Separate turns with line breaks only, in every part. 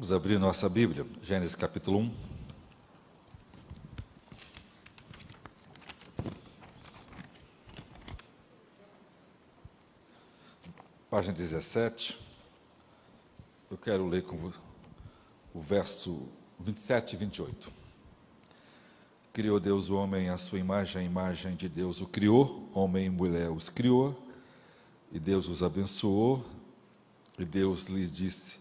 Vamos abrir nossa Bíblia, Gênesis capítulo 1. Página 17. Eu quero ler com o verso 27 e 28. Criou Deus o homem à sua imagem, a imagem de Deus o criou, homem e mulher os criou, e Deus os abençoou, e Deus lhes disse: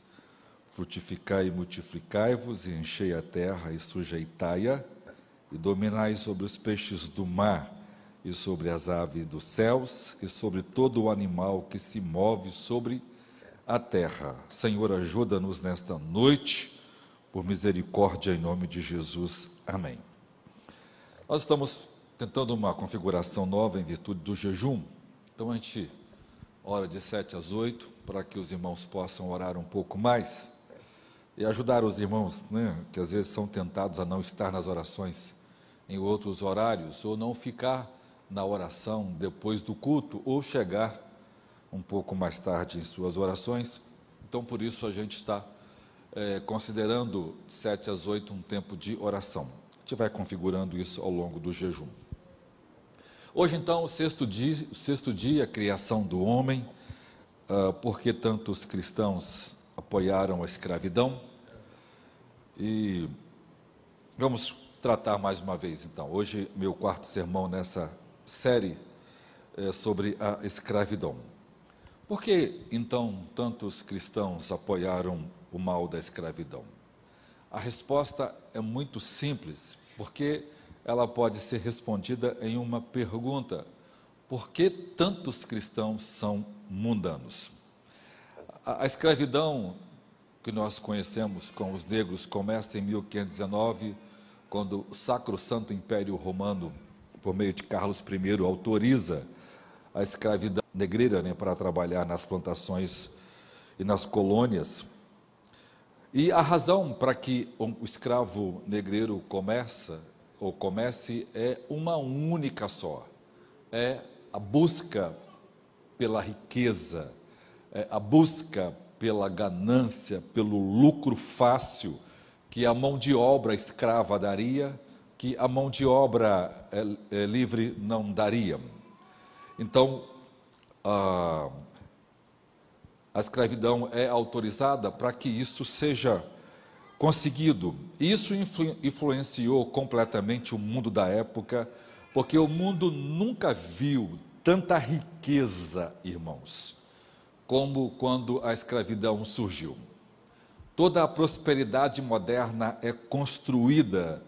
Frutificai e multiplicai-vos, e enchei a terra e sujeitai-a, e dominai sobre os peixes do mar, e sobre as aves dos céus, e sobre todo o animal que se move sobre a terra. Senhor, ajuda-nos nesta noite, por misericórdia, em nome de Jesus. Amém. Nós estamos tentando uma configuração nova em virtude do jejum, então a gente ora de sete às oito, para que os irmãos possam orar um pouco mais e ajudar os irmãos, né, que às vezes são tentados a não estar nas orações em outros horários, ou não ficar na oração depois do culto, ou chegar um pouco mais tarde em suas orações. Então, por isso, a gente está é, considerando sete às oito um tempo de oração. A gente vai configurando isso ao longo do jejum. Hoje, então, o sexto dia, o sexto dia a criação do homem, uh, porque tantos cristãos apoiaram a escravidão, e vamos tratar mais uma vez, então. Hoje, meu quarto sermão nessa série é sobre a escravidão. Por que, então, tantos cristãos apoiaram o mal da escravidão? A resposta é muito simples, porque ela pode ser respondida em uma pergunta: por que tantos cristãos são mundanos? A, a escravidão que nós conhecemos com os negros começa em 1519, quando o Sacro Santo Império Romano, por meio de Carlos I, autoriza a escravidão negreira né, para trabalhar nas plantações e nas colônias. E a razão para que o escravo negreiro começa ou comece é uma única só: é a busca pela riqueza, é a busca pela ganância, pelo lucro fácil que a mão de obra escrava daria, que a mão de obra é, é, livre não daria. Então, a, a escravidão é autorizada para que isso seja conseguido. Isso influ, influenciou completamente o mundo da época, porque o mundo nunca viu tanta riqueza, irmãos como quando a escravidão surgiu. Toda a prosperidade moderna é construída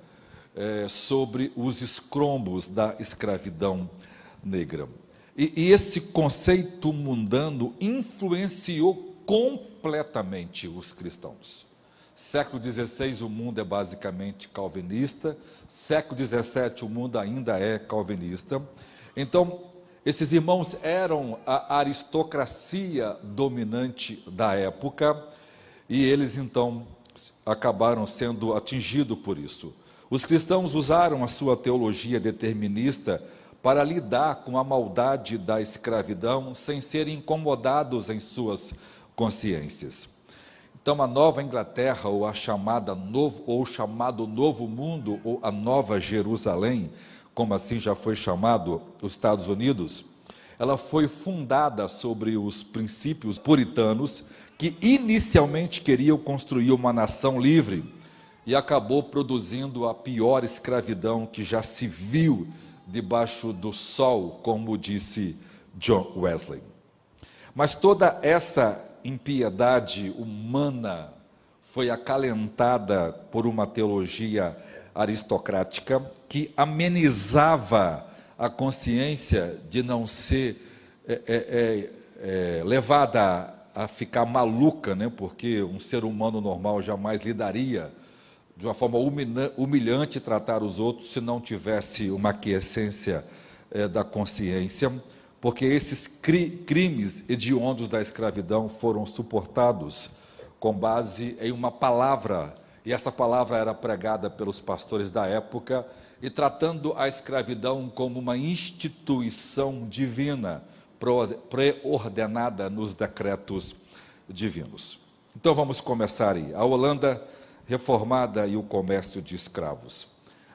é, sobre os escrombos da escravidão negra. E, e esse conceito mundano influenciou completamente os cristãos. Século XVI, o mundo é basicamente calvinista. Século XVII, o mundo ainda é calvinista. Então, esses irmãos eram a aristocracia dominante da época e eles então acabaram sendo atingidos por isso. Os cristãos usaram a sua teologia determinista para lidar com a maldade da escravidão sem serem incomodados em suas consciências. Então, a Nova Inglaterra, ou a chamada novo, ou chamado Novo Mundo, ou a Nova Jerusalém, como assim já foi chamado os Estados Unidos, ela foi fundada sobre os princípios puritanos que inicialmente queriam construir uma nação livre e acabou produzindo a pior escravidão que já se viu debaixo do sol, como disse John Wesley. Mas toda essa impiedade humana foi acalentada por uma teologia aristocrática que amenizava a consciência de não ser é, é, é, é, levada a, ficar maluca, né? porque um ser humano normal jamais lidaria de uma forma humilhante tratar os outros se não tivesse uma aquiescência é, da consciência, porque esses cri crimes hediondos da escravidão foram suportados com base em uma palavra e essa palavra era pregada pelos pastores da época, e tratando a escravidão como uma instituição divina, preordenada nos decretos divinos. Então vamos começar aí. A Holanda reformada e o comércio de escravos.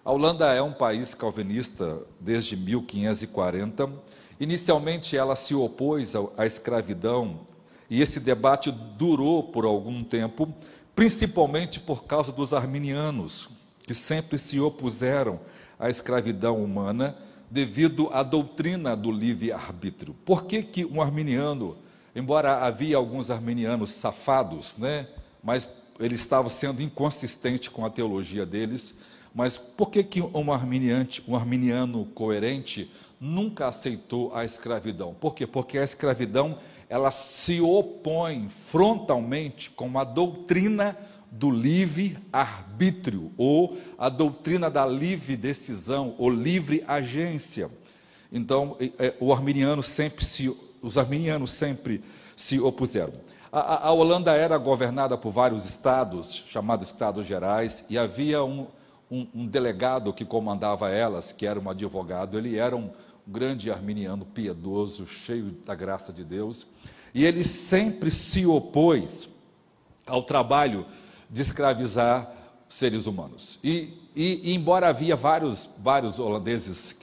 A Holanda é um país calvinista desde 1540. Inicialmente ela se opôs à escravidão e esse debate durou por algum tempo, principalmente por causa dos arminianos, que sempre se opuseram à escravidão humana devido à doutrina do livre-arbítrio. Por que, que um arminiano, embora havia alguns arminianos safados, né, mas eles estavam sendo inconsistentes com a teologia deles, mas por que, que um, arminiante, um arminiano coerente nunca aceitou a escravidão? Por quê? Porque a escravidão ela se opõe frontalmente com a doutrina do livre arbítrio ou a doutrina da livre decisão ou livre agência. Então, é, o arminiano sempre se, os arminianos sempre se opuseram. A, a, Holanda era governada por vários estados, chamados Estados Gerais, e havia um, um, um delegado que comandava elas, que era um advogado. Ele era um grande arminiano piedoso, cheio da graça de Deus, e ele sempre se opôs ao trabalho de escravizar seres humanos. E, e, e embora havia vários, vários holandeses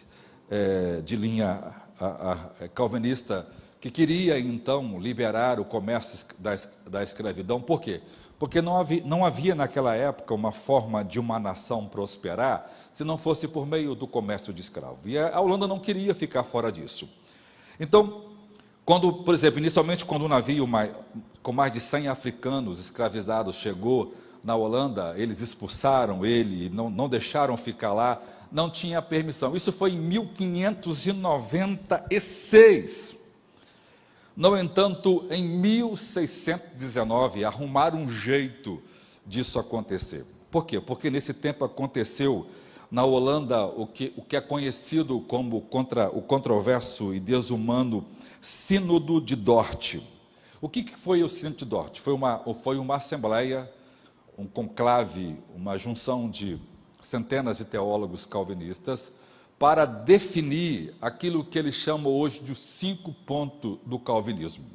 é, de linha a, a, a calvinista que queria então liberar o comércio da, da escravidão, por quê? Porque não havia, não havia naquela época uma forma de uma nação prosperar se não fosse por meio do comércio de escravos. E a Holanda não queria ficar fora disso. Então, quando, por exemplo, inicialmente quando um navio com mais de 100 africanos escravizados chegou na Holanda, eles expulsaram ele, não, não deixaram ficar lá, não tinha permissão. Isso foi em 1596. No entanto, em 1619, arrumaram um jeito disso acontecer. Por quê? Porque nesse tempo aconteceu na Holanda o que, o que é conhecido como contra, o controverso e desumano Sínodo de Dort. O que, que foi o Sínodo de Dort? Foi uma, foi uma assembleia, um conclave, uma junção de centenas de teólogos calvinistas para definir aquilo que eles chamam hoje de cinco pontos do calvinismo.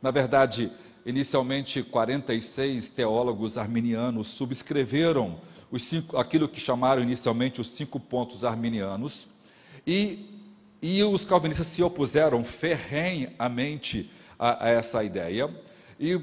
Na verdade, inicialmente 46 teólogos arminianos subscreveram os cinco, aquilo que chamaram inicialmente os cinco pontos arminianos, e, e os calvinistas se opuseram ferrenhamente a, a essa ideia, e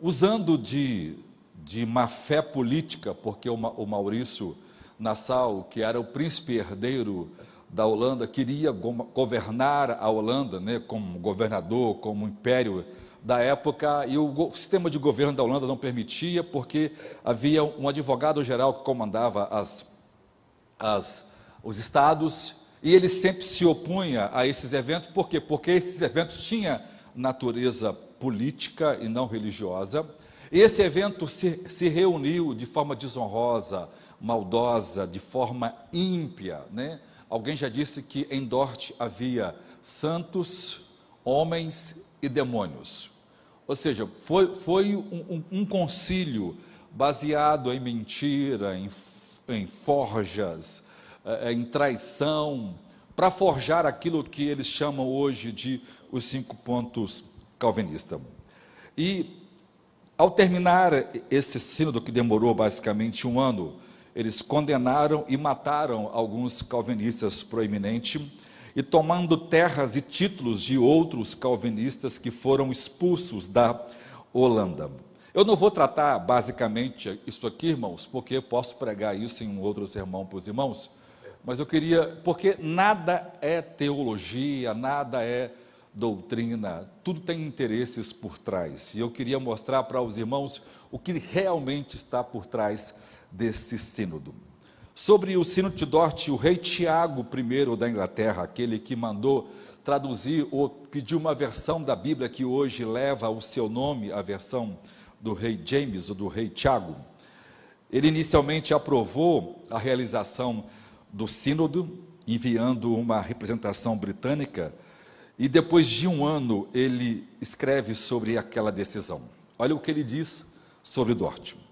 usando de, de má fé política, porque o, o Maurício Nassau, que era o príncipe herdeiro da Holanda, queria governar a Holanda né, como governador, como império da época, e o sistema de governo da Holanda não permitia, porque havia um advogado-geral que comandava as, as, os estados, e ele sempre se opunha a esses eventos, por quê? Porque esses eventos tinham natureza política e não religiosa. Esse evento se, se reuniu de forma desonrosa, maldosa, de forma ímpia. Né? Alguém já disse que em Dort havia santos, homens e demônios. Ou seja, foi, foi um, um, um concílio baseado em mentira, em, em forjas, eh, em traição, para forjar aquilo que eles chamam hoje de os cinco pontos calvinistas. E, ao terminar esse sínodo, que demorou basicamente um ano, eles condenaram e mataram alguns calvinistas proeminentes e tomando terras e títulos de outros calvinistas que foram expulsos da Holanda. Eu não vou tratar basicamente isso aqui, irmãos, porque eu posso pregar isso em um outro sermão para os irmãos, mas eu queria, porque nada é teologia, nada é doutrina, tudo tem interesses por trás. E eu queria mostrar para os irmãos o que realmente está por trás desse sínodo. Sobre o sínodo de Dort, o rei Tiago I da Inglaterra, aquele que mandou traduzir ou pediu uma versão da Bíblia que hoje leva o seu nome, a versão do rei James ou do rei Tiago, ele inicialmente aprovou a realização do sínodo, enviando uma representação britânica, e depois de um ano ele escreve sobre aquela decisão. Olha o que ele diz sobre Dort.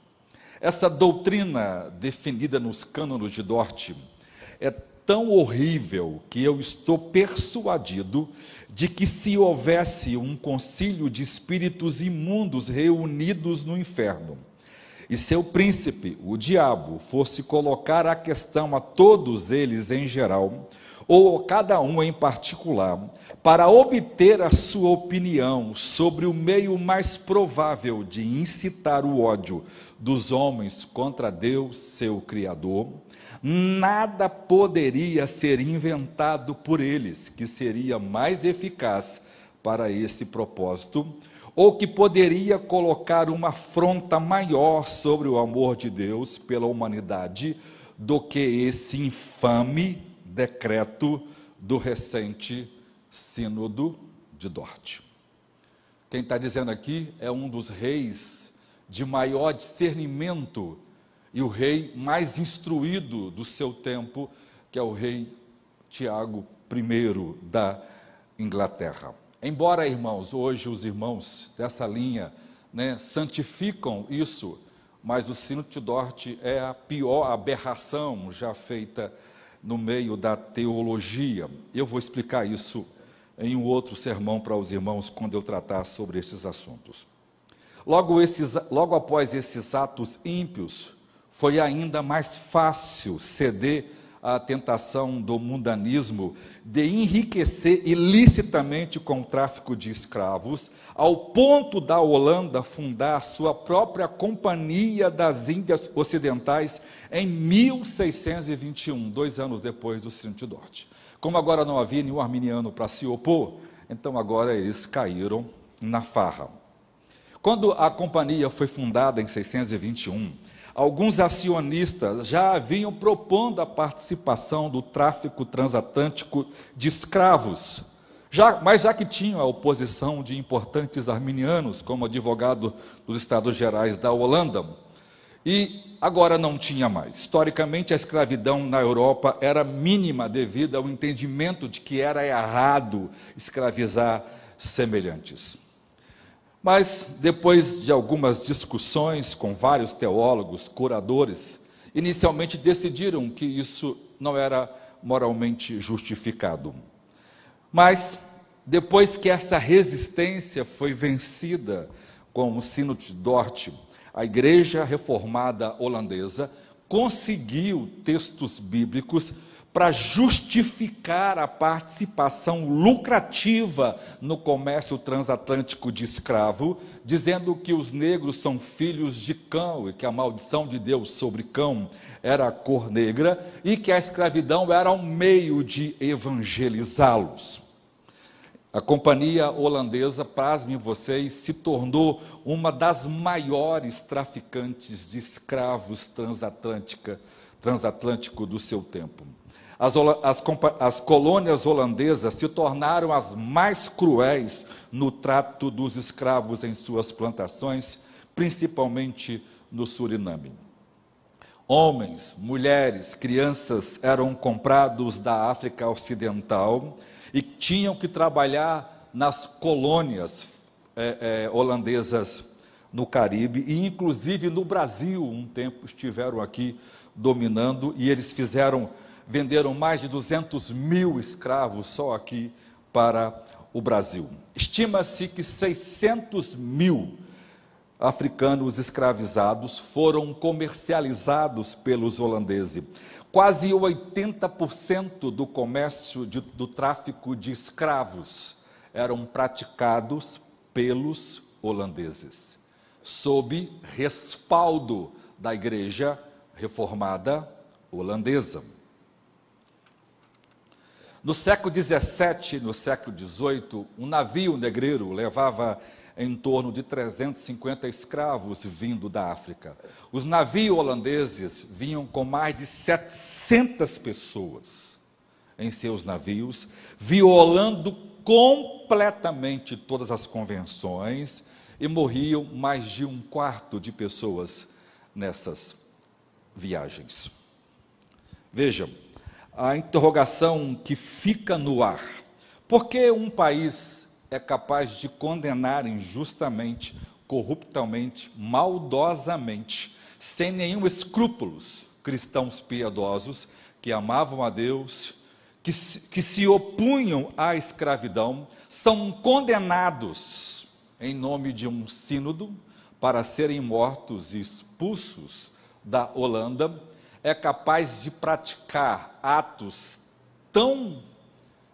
Essa doutrina definida nos cânones de Dort é tão horrível que eu estou persuadido de que se houvesse um concílio de espíritos imundos reunidos no inferno, e seu príncipe, o diabo, fosse colocar a questão a todos eles em geral, ou a cada um em particular, para obter a sua opinião sobre o meio mais provável de incitar o ódio dos homens contra Deus, seu Criador, nada poderia ser inventado por eles que seria mais eficaz para esse propósito, ou que poderia colocar uma afronta maior sobre o amor de Deus pela humanidade do que esse infame decreto do recente Sínodo de Dort. Quem está dizendo aqui é um dos reis de maior discernimento e o rei mais instruído do seu tempo, que é o rei Tiago I da Inglaterra. Embora, irmãos, hoje os irmãos dessa linha né, santificam isso, mas o sino de Dort é a pior aberração já feita no meio da teologia. Eu vou explicar isso em um outro sermão para os irmãos quando eu tratar sobre esses assuntos. Logo, esses, logo após esses atos ímpios, foi ainda mais fácil ceder à tentação do mundanismo de enriquecer ilicitamente com o tráfico de escravos, ao ponto da Holanda fundar sua própria Companhia das Índias Ocidentais em 1621, dois anos depois do Cinto de Norte. Como agora não havia nenhum arminiano para se opor, então agora eles caíram na farra. Quando a companhia foi fundada em 621, alguns acionistas já haviam propondo a participação do tráfico transatlântico de escravos, já, mas já que tinham a oposição de importantes arminianos, como advogado dos Estados Gerais da Holanda, e agora não tinha mais. Historicamente, a escravidão na Europa era mínima devido ao entendimento de que era errado escravizar semelhantes. Mas, depois de algumas discussões com vários teólogos, curadores, inicialmente decidiram que isso não era moralmente justificado. Mas, depois que essa resistência foi vencida com o sino de Dort, a Igreja Reformada Holandesa conseguiu textos bíblicos para justificar a participação lucrativa no comércio transatlântico de escravo, dizendo que os negros são filhos de cão e que a maldição de Deus sobre cão era a cor negra e que a escravidão era um meio de evangelizá-los. A companhia holandesa, pasmem vocês, se tornou uma das maiores traficantes de escravos transatlântica, transatlântico do seu tempo. As, as, as, colônias holandesas se tornaram as mais cruéis no trato dos escravos em suas plantações, principalmente no Suriname. Homens, mulheres, crianças eram comprados da África Ocidental e tinham que trabalhar nas colônias é, é, holandesas no Caribe e, inclusive, no Brasil, um tempo estiveram aqui dominando e eles fizeram, venderam mais de 200 mil escravos só aqui para o Brasil. Estima-se que 600 mil africanos escravizados foram comercializados pelos holandeses. Quase 80% do comércio de, do tráfico de escravos eram praticados pelos holandeses, sob respaldo da Igreja Reformada Holandesa. No século XVII, no século XVIII, um navio negreiro levava em torno de 350 escravos vindo da África. Os navios holandeses vinham com mais de 700 pessoas em seus navios, violando completamente todas as convenções e morriam mais de um quarto de pessoas nessas viagens. Vejam, a interrogação que fica no ar: por que um país é capaz de condenar injustamente, corruptamente, maldosamente, sem nenhum escrúpulos, cristãos piedosos que amavam a Deus, que se, que se opunham à escravidão, são condenados em nome de um sínodo para serem mortos e expulsos da Holanda, é capaz de praticar atos tão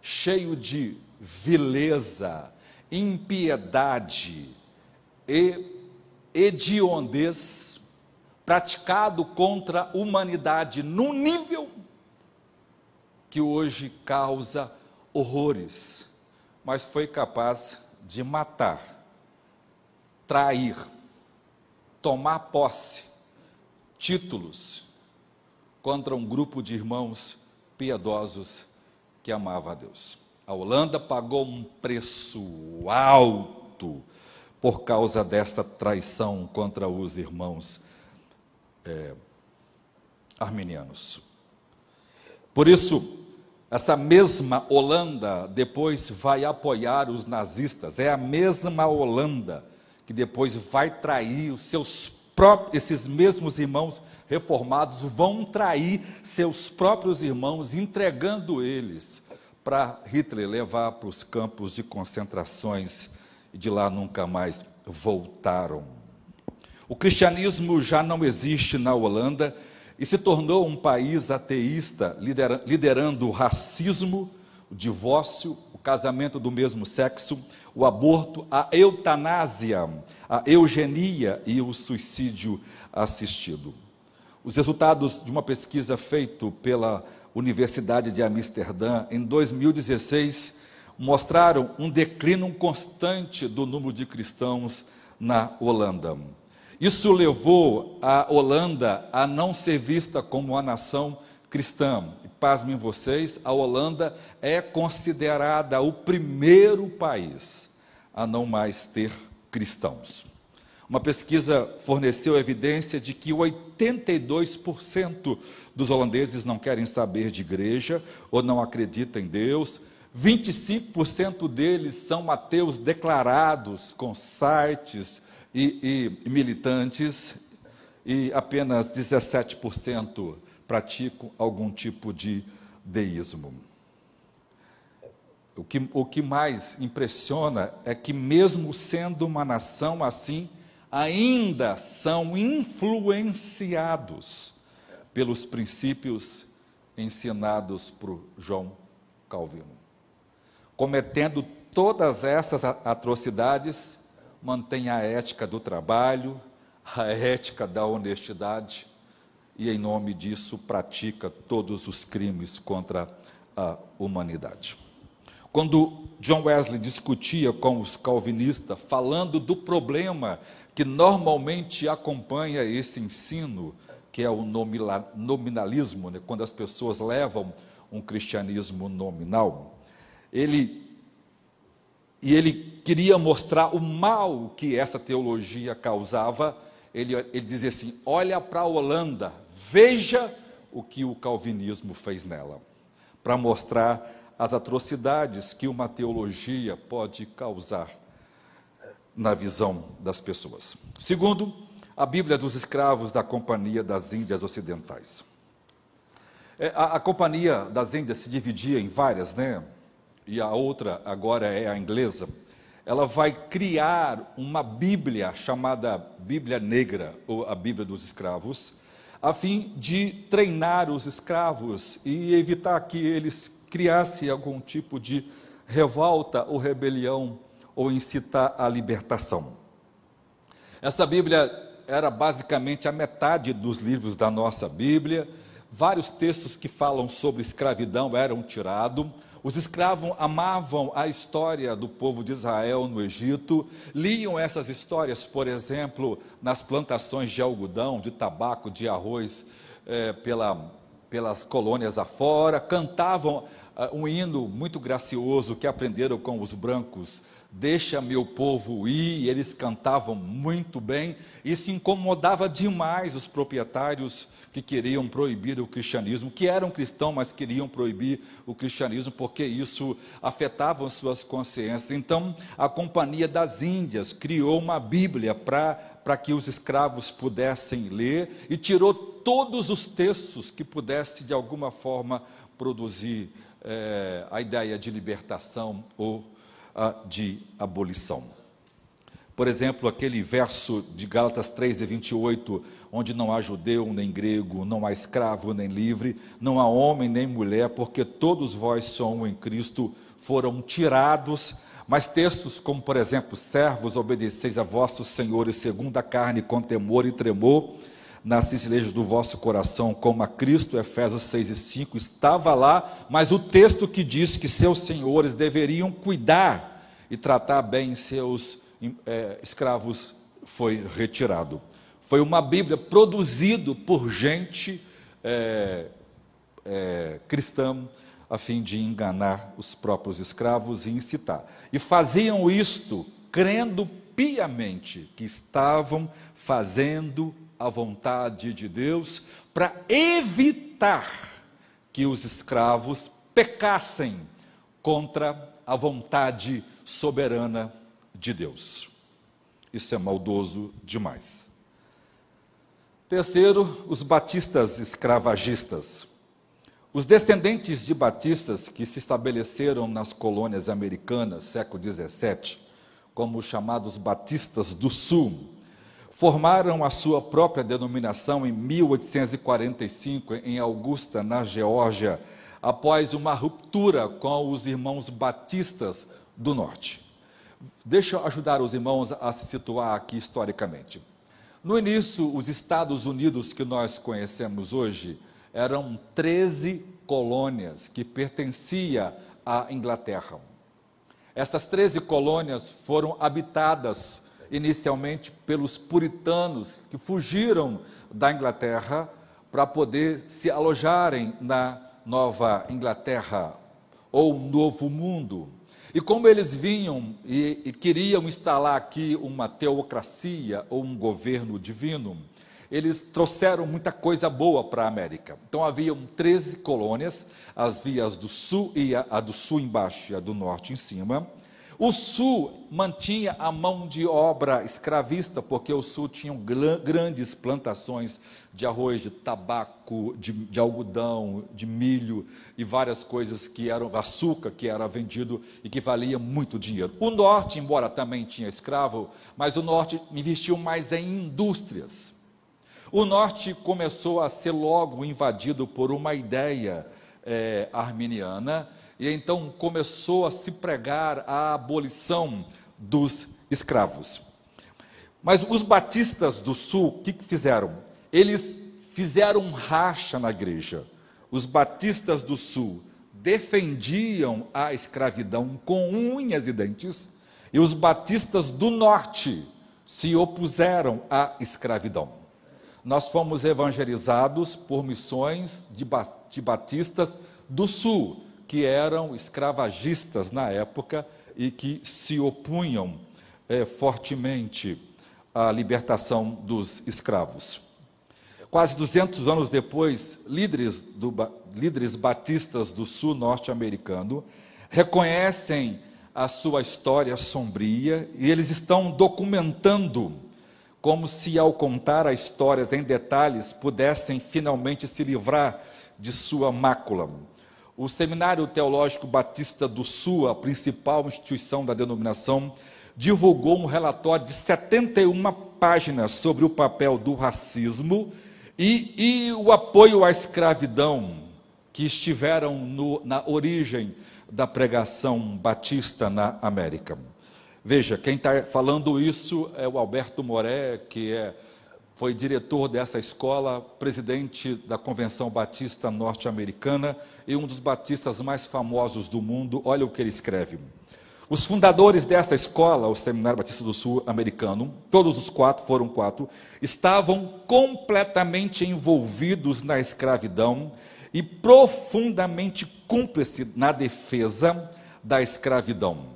cheios de vileza, impiedade e hediondez, praticado contra a humanidade num nível que hoje causa horrores, mas foi capaz de matar, trair, tomar posse, títulos contra um grupo de irmãos piedosos que amava a Deus. A Holanda pagou um preço alto por causa desta traição contra os irmãos é, arminianos. Por isso, essa mesma Holanda depois vai apoiar os nazistas. É a mesma Holanda que depois vai trair os seus próprios, esses mesmos irmãos reformados vão trair seus próprios irmãos, entregando eles para Hitler levar para os campos de concentrações e de lá nunca mais voltaram. O cristianismo já não existe na Holanda e se tornou um país ateísta, liderando o racismo, o divórcio, o casamento do mesmo sexo, o aborto, a eutanásia, a eugenia e o suicídio assistido. Os resultados de uma pesquisa feita pela Universidade de Amsterdã em 2016 mostraram um declínio constante do número de cristãos na Holanda. Isso levou a Holanda a não ser vista como uma nação cristã. E pasmem vocês, a Holanda é considerada o primeiro país a não mais ter cristãos. Uma pesquisa forneceu evidência de que 82% dos holandeses não querem saber de igreja ou não acreditam em Deus. 25% deles são ateus declarados, com sites, e, e militantes, e apenas 17% praticam algum tipo de deísmo. O que, o que mais impressiona é que, mesmo sendo uma nação assim, ainda são influenciados pelos princípios ensinados por João Calvino. Cometendo todas essas atrocidades, mantém a ética do trabalho, a ética da honestidade e, em nome disso, pratica todos os crimes contra a humanidade. Quando John Wesley discutia com os calvinistas, falando do problema que normalmente acompanha esse ensino, que é o nominalismo, né? quando as pessoas levam um cristianismo nominal, ele e ele queria mostrar o mal que essa teologia causava, ele, ele dizia assim: olha para a Holanda, veja o que o calvinismo fez nela, para mostrar as atrocidades que uma teologia pode causar na visão das pessoas. Segundo, a Bíblia dos escravos da Companhia das Índias Ocidentais. É, a, a Companhia das Índias se dividia em várias, né? e a outra agora é a inglesa, ela vai criar uma Bíblia chamada Bíblia Negra, ou a Bíblia dos Escravos, a fim de treinar os escravos e evitar que eles criassem algum tipo de revolta ou rebelião ou incitar a libertação. Essa Bíblia era basicamente a metade dos livros da nossa Bíblia. Vários textos que falam sobre escravidão eram tirados os escravos amavam a história do povo de Israel no Egito, liam essas histórias, por exemplo, nas plantações de algodão, de tabaco, de arroz, é, pela, pelas colônias afora, cantavam uh, um hino muito gracioso que aprenderam com os brancos deixa meu povo ir, eles cantavam muito bem, e se incomodava demais os proprietários que queriam proibir o cristianismo, que eram cristãos, mas queriam proibir o cristianismo porque isso afetava suas consciências. Então, a Companhia das Índias criou uma Bíblia para para que os escravos pudessem ler e tirou todos os textos que pudesse, de alguma forma, produzir é, a ideia de libertação ou de abolição. Por exemplo, aquele verso de Gálatas 3 e 28, onde não há judeu nem grego, não há escravo nem livre, não há homem nem mulher, porque todos vós são em Cristo, foram tirados. Mas textos como, por exemplo, servos, obedeceis a vossos senhores segundo a carne, com temor e tremor, nas cisilejos do vosso coração, como a Cristo, Efésios 6 e 5, estava lá, mas o texto que diz que seus senhores deveriam cuidar e tratar bem seus é, escravos foi retirado. Foi uma Bíblia produzida por gente é, é, cristã, a fim de enganar os próprios escravos e incitar. E faziam isto crendo piamente que estavam fazendo a vontade de Deus para evitar que os escravos pecassem contra a vontade soberana de Deus. Isso é maldoso demais. Terceiro, os batistas escravagistas. Os descendentes de batistas que se estabeleceram nas colônias americanas, século XVII, como os chamados batistas do Sul, formaram a sua própria denominação em 1845 em Augusta, na Geórgia, após uma ruptura com os irmãos batistas do norte. Deixa eu ajudar os irmãos a se situar aqui historicamente. No início, os Estados Unidos que nós conhecemos hoje eram 13 colônias que pertenciam à Inglaterra. Essas 13 colônias foram habitadas inicialmente pelos puritanos que fugiram da Inglaterra para poder se alojarem na Nova Inglaterra ou Novo Mundo. E como eles vinham e, e, queriam instalar aqui uma teocracia ou um governo divino, eles trouxeram muita coisa boa para a América. Então haviam 13 colônias, as vias do sul e a, a do sul embaixo e a do norte em cima. O sul mantinha a mão de obra escravista, porque o sul tinha grandes plantações de arroz, de tabaco, de, de, algodão, de milho e várias coisas que eram açúcar que era vendido e que valia muito dinheiro. O norte, embora também tinha escravo, mas o norte investiu mais em indústrias. O norte começou a ser logo invadido por uma ideia é, arminiana e então começou a se pregar a abolição dos escravos. Mas os batistas do sul, o que, fizeram? Eles fizeram racha na igreja. Os batistas do sul defendiam a escravidão com unhas e dentes, e os batistas do norte se opuseram à escravidão. Nós fomos evangelizados por missões de, batistas do sul, que eram escravagistas na época e que se opunham é, fortemente à libertação dos escravos. Quase 200 anos depois, líderes, do, líderes batistas do sul norte-americano reconhecem a sua história sombria e eles estão documentando como se, ao contar as histórias em detalhes, pudessem finalmente se livrar de sua mácula. O Seminário Teológico Batista do Sul, a principal instituição da denominação, divulgou um relatório de 71 páginas sobre o papel do racismo e, e o apoio à escravidão que estiveram no, na origem da pregação batista na América. Veja, quem está falando isso é o Alberto Moré, que é foi diretor dessa escola, presidente da Convenção Batista Norte-Americana e um dos batistas mais famosos do mundo. Olha o que ele escreve. Os fundadores dessa escola, o Seminário Batista do Sul americano, todos os quatro, foram quatro, estavam completamente envolvidos na escravidão e profundamente cúmplices na defesa da escravidão.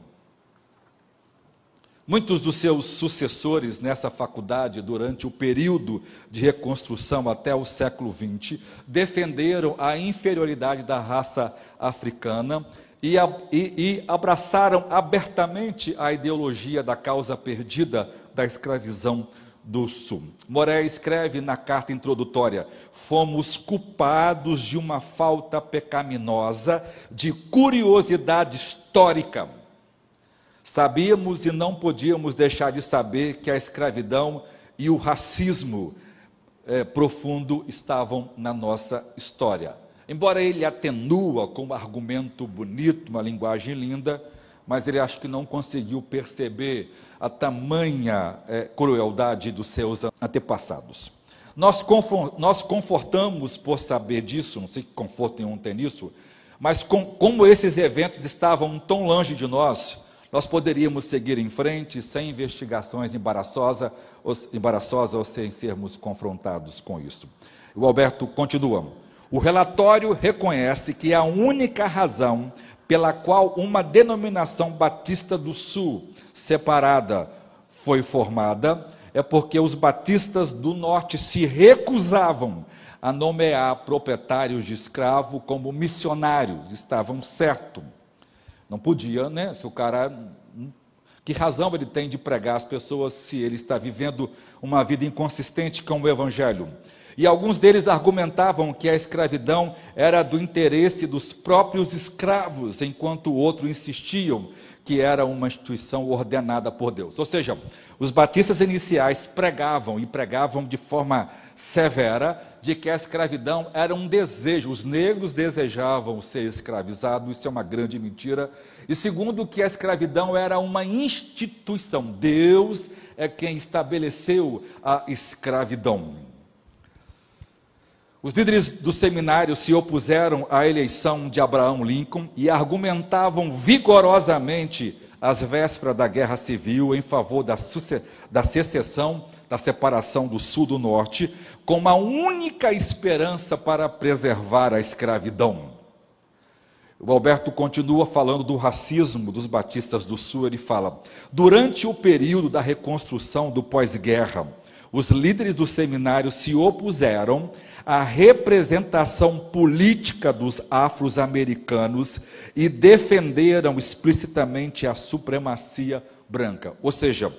Muitos dos seus sucessores nessa faculdade, durante o período de reconstrução até o século XX, defenderam a inferioridade da raça africana e, e, e abraçaram abertamente a ideologia da causa perdida da escravização do Sul. Moré escreve na carta introdutória: fomos culpados de uma falta pecaminosa de curiosidade histórica. Sabíamos e não podíamos deixar de saber que a escravidão e o racismo é, profundo estavam na nossa história. Embora ele atenua com um argumento bonito, uma linguagem linda, mas ele acho que não conseguiu perceber a tamanha é, crueldade dos seus antepassados. Nós, nós confortamos por saber disso, não sei que conforto nenhum tem nisso, mas com, como esses eventos estavam tão longe de nós, nós poderíamos seguir em frente sem investigações embaraçosas ou, embaraçosa, ou sem sermos confrontados com isso. O Alberto continua. O relatório reconhece que a única razão pela qual uma denominação batista do Sul separada foi formada é porque os batistas do Norte se recusavam a nomear proprietários de escravo como missionários, estavam certo. Não podia, né? Se o cara. Que razão ele tem de pregar as pessoas se ele está vivendo uma vida inconsistente com o Evangelho? E alguns deles argumentavam que a escravidão era do interesse dos próprios escravos, enquanto outros insistiam que era uma instituição ordenada por Deus. Ou seja, os batistas iniciais pregavam e pregavam de forma severa de que a escravidão era um desejo, os negros desejavam ser escravizados, isso é uma grande mentira. E segundo, que a escravidão era uma instituição, Deus é quem estabeleceu a escravidão. Os líderes do seminário se opuseram à eleição de Abraão Lincoln e argumentavam vigorosamente às vésperas da guerra civil em favor da, da secessão, da separação do sul do norte, como a única esperança para preservar a escravidão. O Alberto continua falando do racismo dos batistas do sul. Ele fala: durante o período da reconstrução do pós-guerra, os líderes do seminário se opuseram à representação política dos afro-americanos e defenderam explicitamente a supremacia branca. Ou seja,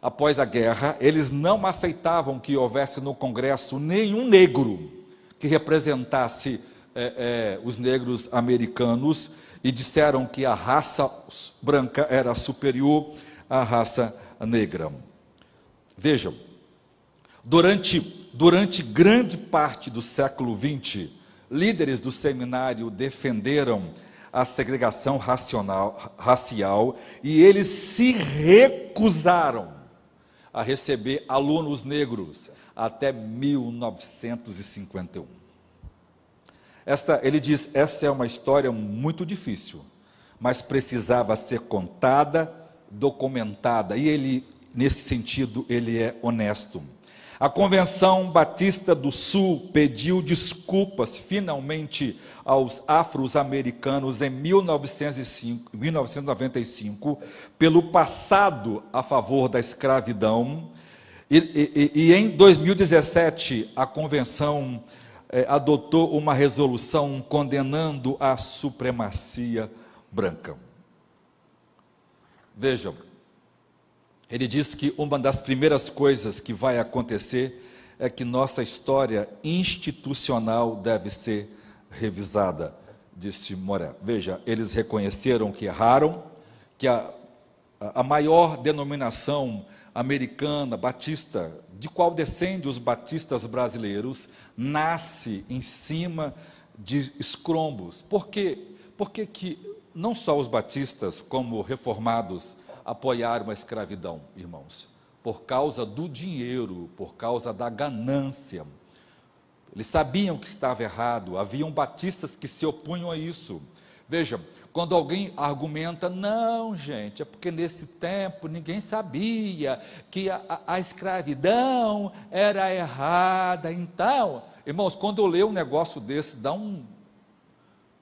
após a guerra, eles não aceitavam que houvesse no Congresso nenhum negro que representasse é, é, os negros americanos e disseram que a raça branca era superior à raça negra. Vejam, Durante, durante grande parte do século XX, líderes do seminário defenderam a segregação racional, racial e eles se recusaram a receber alunos negros até 1951. Esta, ele diz, essa é uma história muito difícil, mas precisava ser contada, documentada, e ele, nesse sentido, ele é honesto. A Convenção Batista do Sul pediu desculpas finalmente aos afro-americanos em 1905, 1995 pelo passado a favor da escravidão. E, e, e em 2017, a convenção eh, adotou uma resolução condenando a supremacia branca. Vejam, ele diz que uma das primeiras coisas que vai acontecer é que nossa história institucional deve ser revisada, disse Moré. Veja, eles reconheceram que erraram, que a, a maior denominação americana, batista, de qual descende os batistas brasileiros, nasce em cima de escrombos. Por quê? Porque que não só os batistas, como reformados, apoiaram a escravidão, irmãos, por causa do dinheiro, por causa da ganância. Eles sabiam que estava errado, haviam batistas que se opunham a isso. Veja, quando alguém argumenta, não, gente, é porque nesse tempo ninguém sabia que a, a, a escravidão era errada. Então, irmãos, quando eu leio um negócio desse, dá um.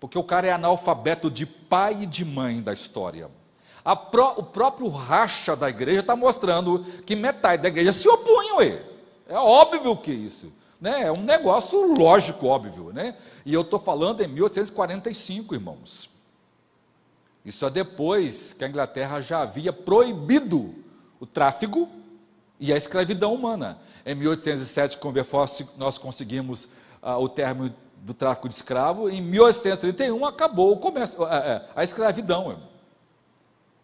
Porque o cara é analfabeto de pai e de mãe da história. Pró, o próprio racha da igreja está mostrando que metade da igreja se opõe a ele. É óbvio que isso. Né? É um negócio lógico, óbvio. Né? E eu estou falando em 1845, irmãos. Isso é depois que a Inglaterra já havia proibido o tráfico e a escravidão humana. Em 1807, com Beaufort, nós conseguimos ah, o término do tráfico de escravo. Em 1831, acabou comércio, a, a, a escravidão.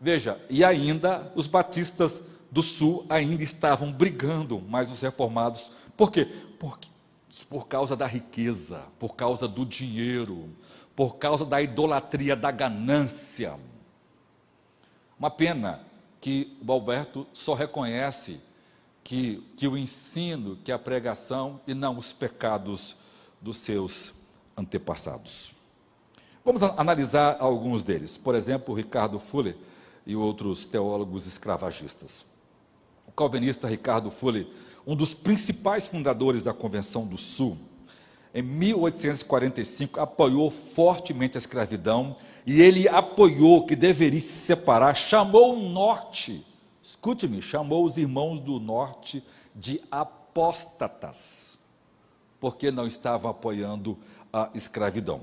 Veja, e ainda os batistas do sul ainda estavam brigando, mas os reformados, por quê? Porque, por causa da riqueza, por causa do dinheiro, por causa da idolatria, da ganância. Uma pena que o Alberto só reconhece que, que o ensino, que a pregação e não os pecados dos seus antepassados. Vamos analisar alguns deles. Por exemplo, Ricardo Fuller e outros teólogos escravagistas. O calvinista Ricardo Fuller, um dos principais fundadores da Convenção do Sul, em 1845 apoiou fortemente a escravidão e ele apoiou que deveria se separar, chamou o norte, escute-me, chamou os irmãos do norte de apóstatas, porque não estavam apoiando a escravidão.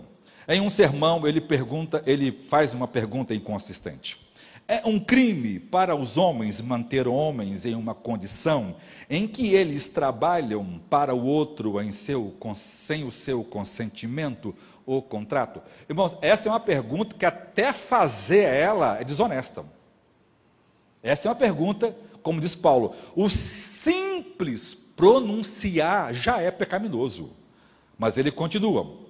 Em um sermão, ele pergunta, ele faz uma pergunta inconsistente. É um crime para os homens manter homens em uma condição em que eles trabalham para o outro em seu, sem o seu consentimento ou contrato? Irmãos, essa é uma pergunta que até fazer ela é desonesta. Essa é uma pergunta, como diz Paulo, o simples pronunciar já é pecaminoso. Mas ele continua.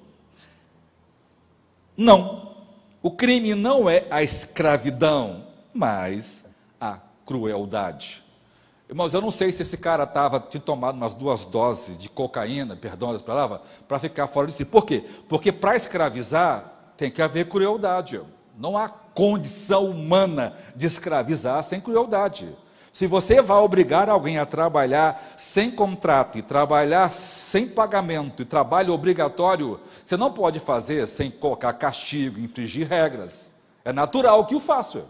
Não, o crime não é a escravidão, mas a crueldade. Irmãos, eu não sei se esse cara estava te tomado umas duas doses de cocaína, perdão das palavras, para ficar fora de si. Por quê? Porque para escravizar tem que haver crueldade. Não há condição humana de escravizar sem crueldade. Se você vai obrigar alguém a trabalhar sem contrato e trabalhar sem pagamento e trabalho obrigatório, você não pode fazer sem colocar castigo, infringir regras. É natural que o faça.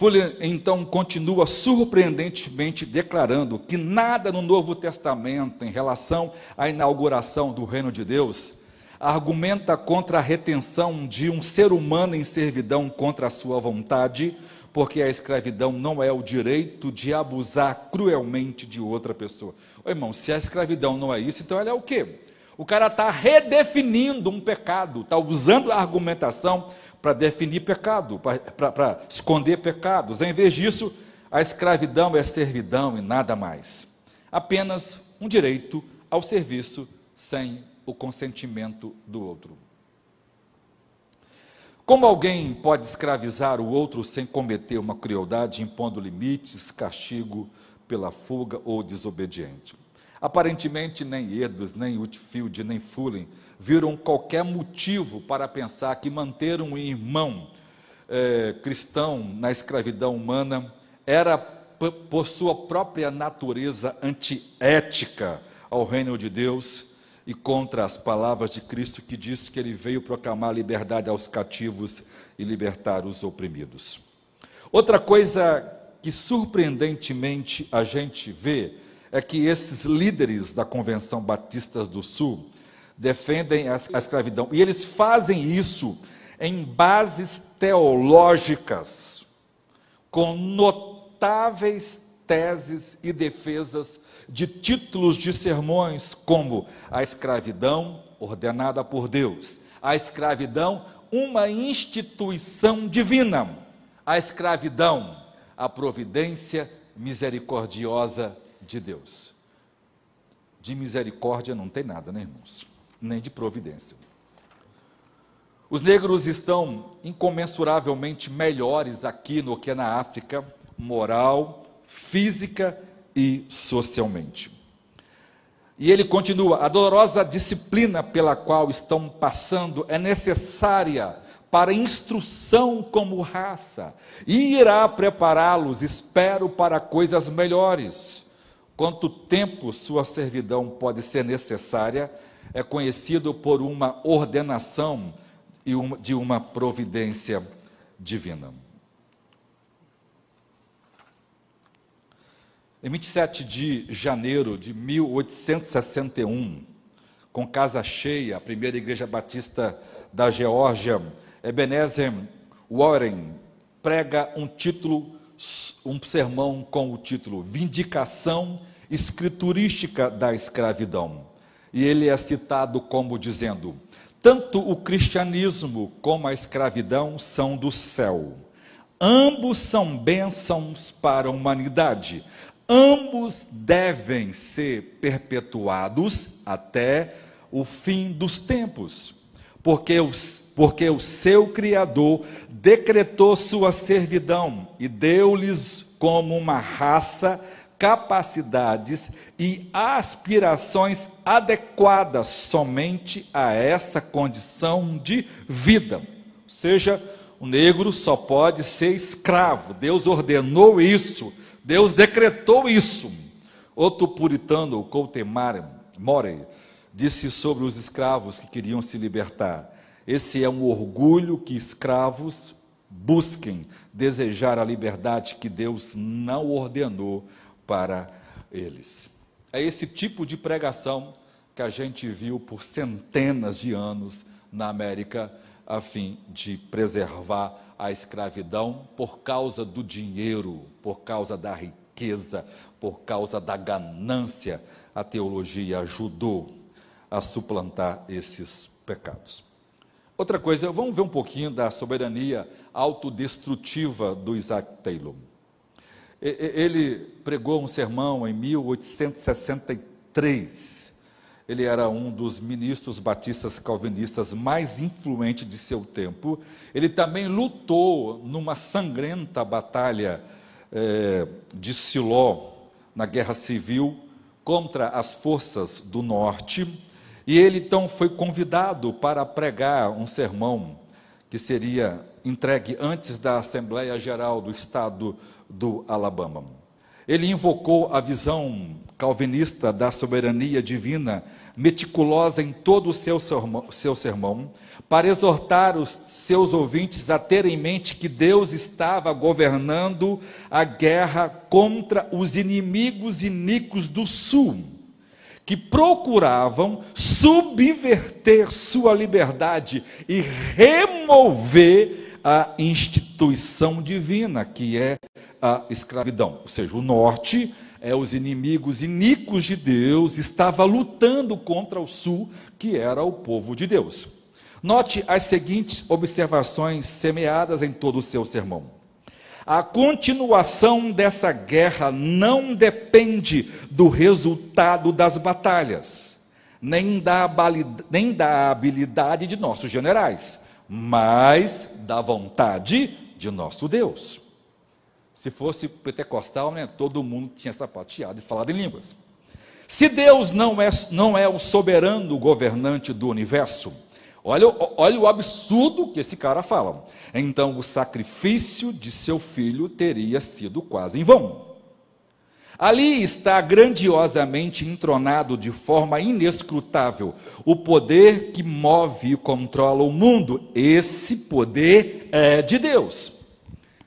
Fuller então continua surpreendentemente declarando que nada no Novo Testamento em relação à inauguração do reino de Deus argumenta contra a retenção de um ser humano em servidão contra a sua vontade, porque a escravidão não é o direito de abusar cruelmente de outra pessoa. Ô, irmão, se a escravidão não é isso, então ela é o quê? O cara está redefinindo um pecado, está usando a argumentação para definir pecado, para esconder pecados. Em vez disso, a escravidão é servidão e nada mais. Apenas um direito ao serviço sem o consentimento do outro. Como alguém pode escravizar o outro sem cometer uma crueldade, impondo limites, castigo pela fuga ou desobediente? Aparentemente, nem Edwards, nem Whitfield, nem Fullen viram qualquer motivo para pensar que manter um irmão é, cristão na escravidão humana era, por sua própria natureza, antiética ao reino de Deus e contra as palavras de Cristo que diz que ele veio proclamar liberdade aos cativos e libertar os oprimidos. Outra coisa que surpreendentemente a gente vê é que esses líderes da Convenção Batistas do Sul defendem a escravidão e eles fazem isso em bases teológicas com notáveis teses e defesas de títulos de sermões como a escravidão ordenada por Deus, a escravidão, uma instituição divina, a escravidão, a providência misericordiosa de Deus. De misericórdia não tem nada, né, irmãos? Nem de providência. Os negros estão incomensuravelmente melhores aqui no que na África, moral, física e socialmente. E ele continua: a dolorosa disciplina pela qual estão passando é necessária para instrução como raça, e irá prepará-los, espero, para coisas melhores. Quanto tempo sua servidão pode ser necessária é conhecido por uma ordenação de uma providência divina. Em 27 de janeiro de 1861, com casa cheia, a primeira igreja batista da Geórgia, Ebenezer Warren prega um título, um sermão com o título Vindicação Escriturística da Escravidão. E ele é citado como dizendo: Tanto o cristianismo como a escravidão são do céu. Ambos são bênçãos para a humanidade. Ambos devem ser perpetuados até o fim dos tempos, porque os porque o seu Criador decretou sua servidão e deu-lhes como uma raça capacidades e aspirações adequadas somente a essa condição de vida. Ou seja, o negro só pode ser escravo. Deus ordenou isso, Deus decretou isso. Outro puritano, o Coutemare Morey, disse sobre os escravos que queriam se libertar: esse é um orgulho que escravos busquem desejar a liberdade que Deus não ordenou para eles. É esse tipo de pregação que a gente viu por centenas de anos na América, a fim de preservar a escravidão por causa do dinheiro, por causa da riqueza, por causa da ganância. A teologia ajudou a suplantar esses pecados. Outra coisa, vamos ver um pouquinho da soberania autodestrutiva do Isaac Taylor. Ele pregou um sermão em 1863. Ele era um dos ministros batistas calvinistas mais influentes de seu tempo. Ele também lutou numa sangrenta batalha é, de Siló, na guerra civil, contra as forças do norte e ele então foi convidado para pregar um sermão que seria entregue antes da Assembleia Geral do Estado do Alabama. Ele invocou a visão calvinista da soberania divina, meticulosa em todo o seu sermão, seu sermão, para exortar os seus ouvintes a ter em mente que Deus estava governando a guerra contra os inimigos iníquos do sul que procuravam subverter sua liberdade e remover a instituição divina, que é a escravidão. Ou seja, o norte é os inimigos iníquos de Deus, estava lutando contra o sul, que era o povo de Deus. Note as seguintes observações semeadas em todo o seu sermão. A continuação dessa guerra não depende do resultado das batalhas, nem da, habilidade de nossos generais, mas da vontade de nosso Deus. Se fosse pentecostal, né, todo mundo tinha sapateado e falado em línguas. Se Deus não é, não é o soberano governante do universo, Olha, olha o absurdo que esse cara fala. Então, o sacrifício de seu filho teria sido quase em vão. Ali está grandiosamente entronado de forma inescrutável o poder que move e controla o mundo. Esse poder é de Deus.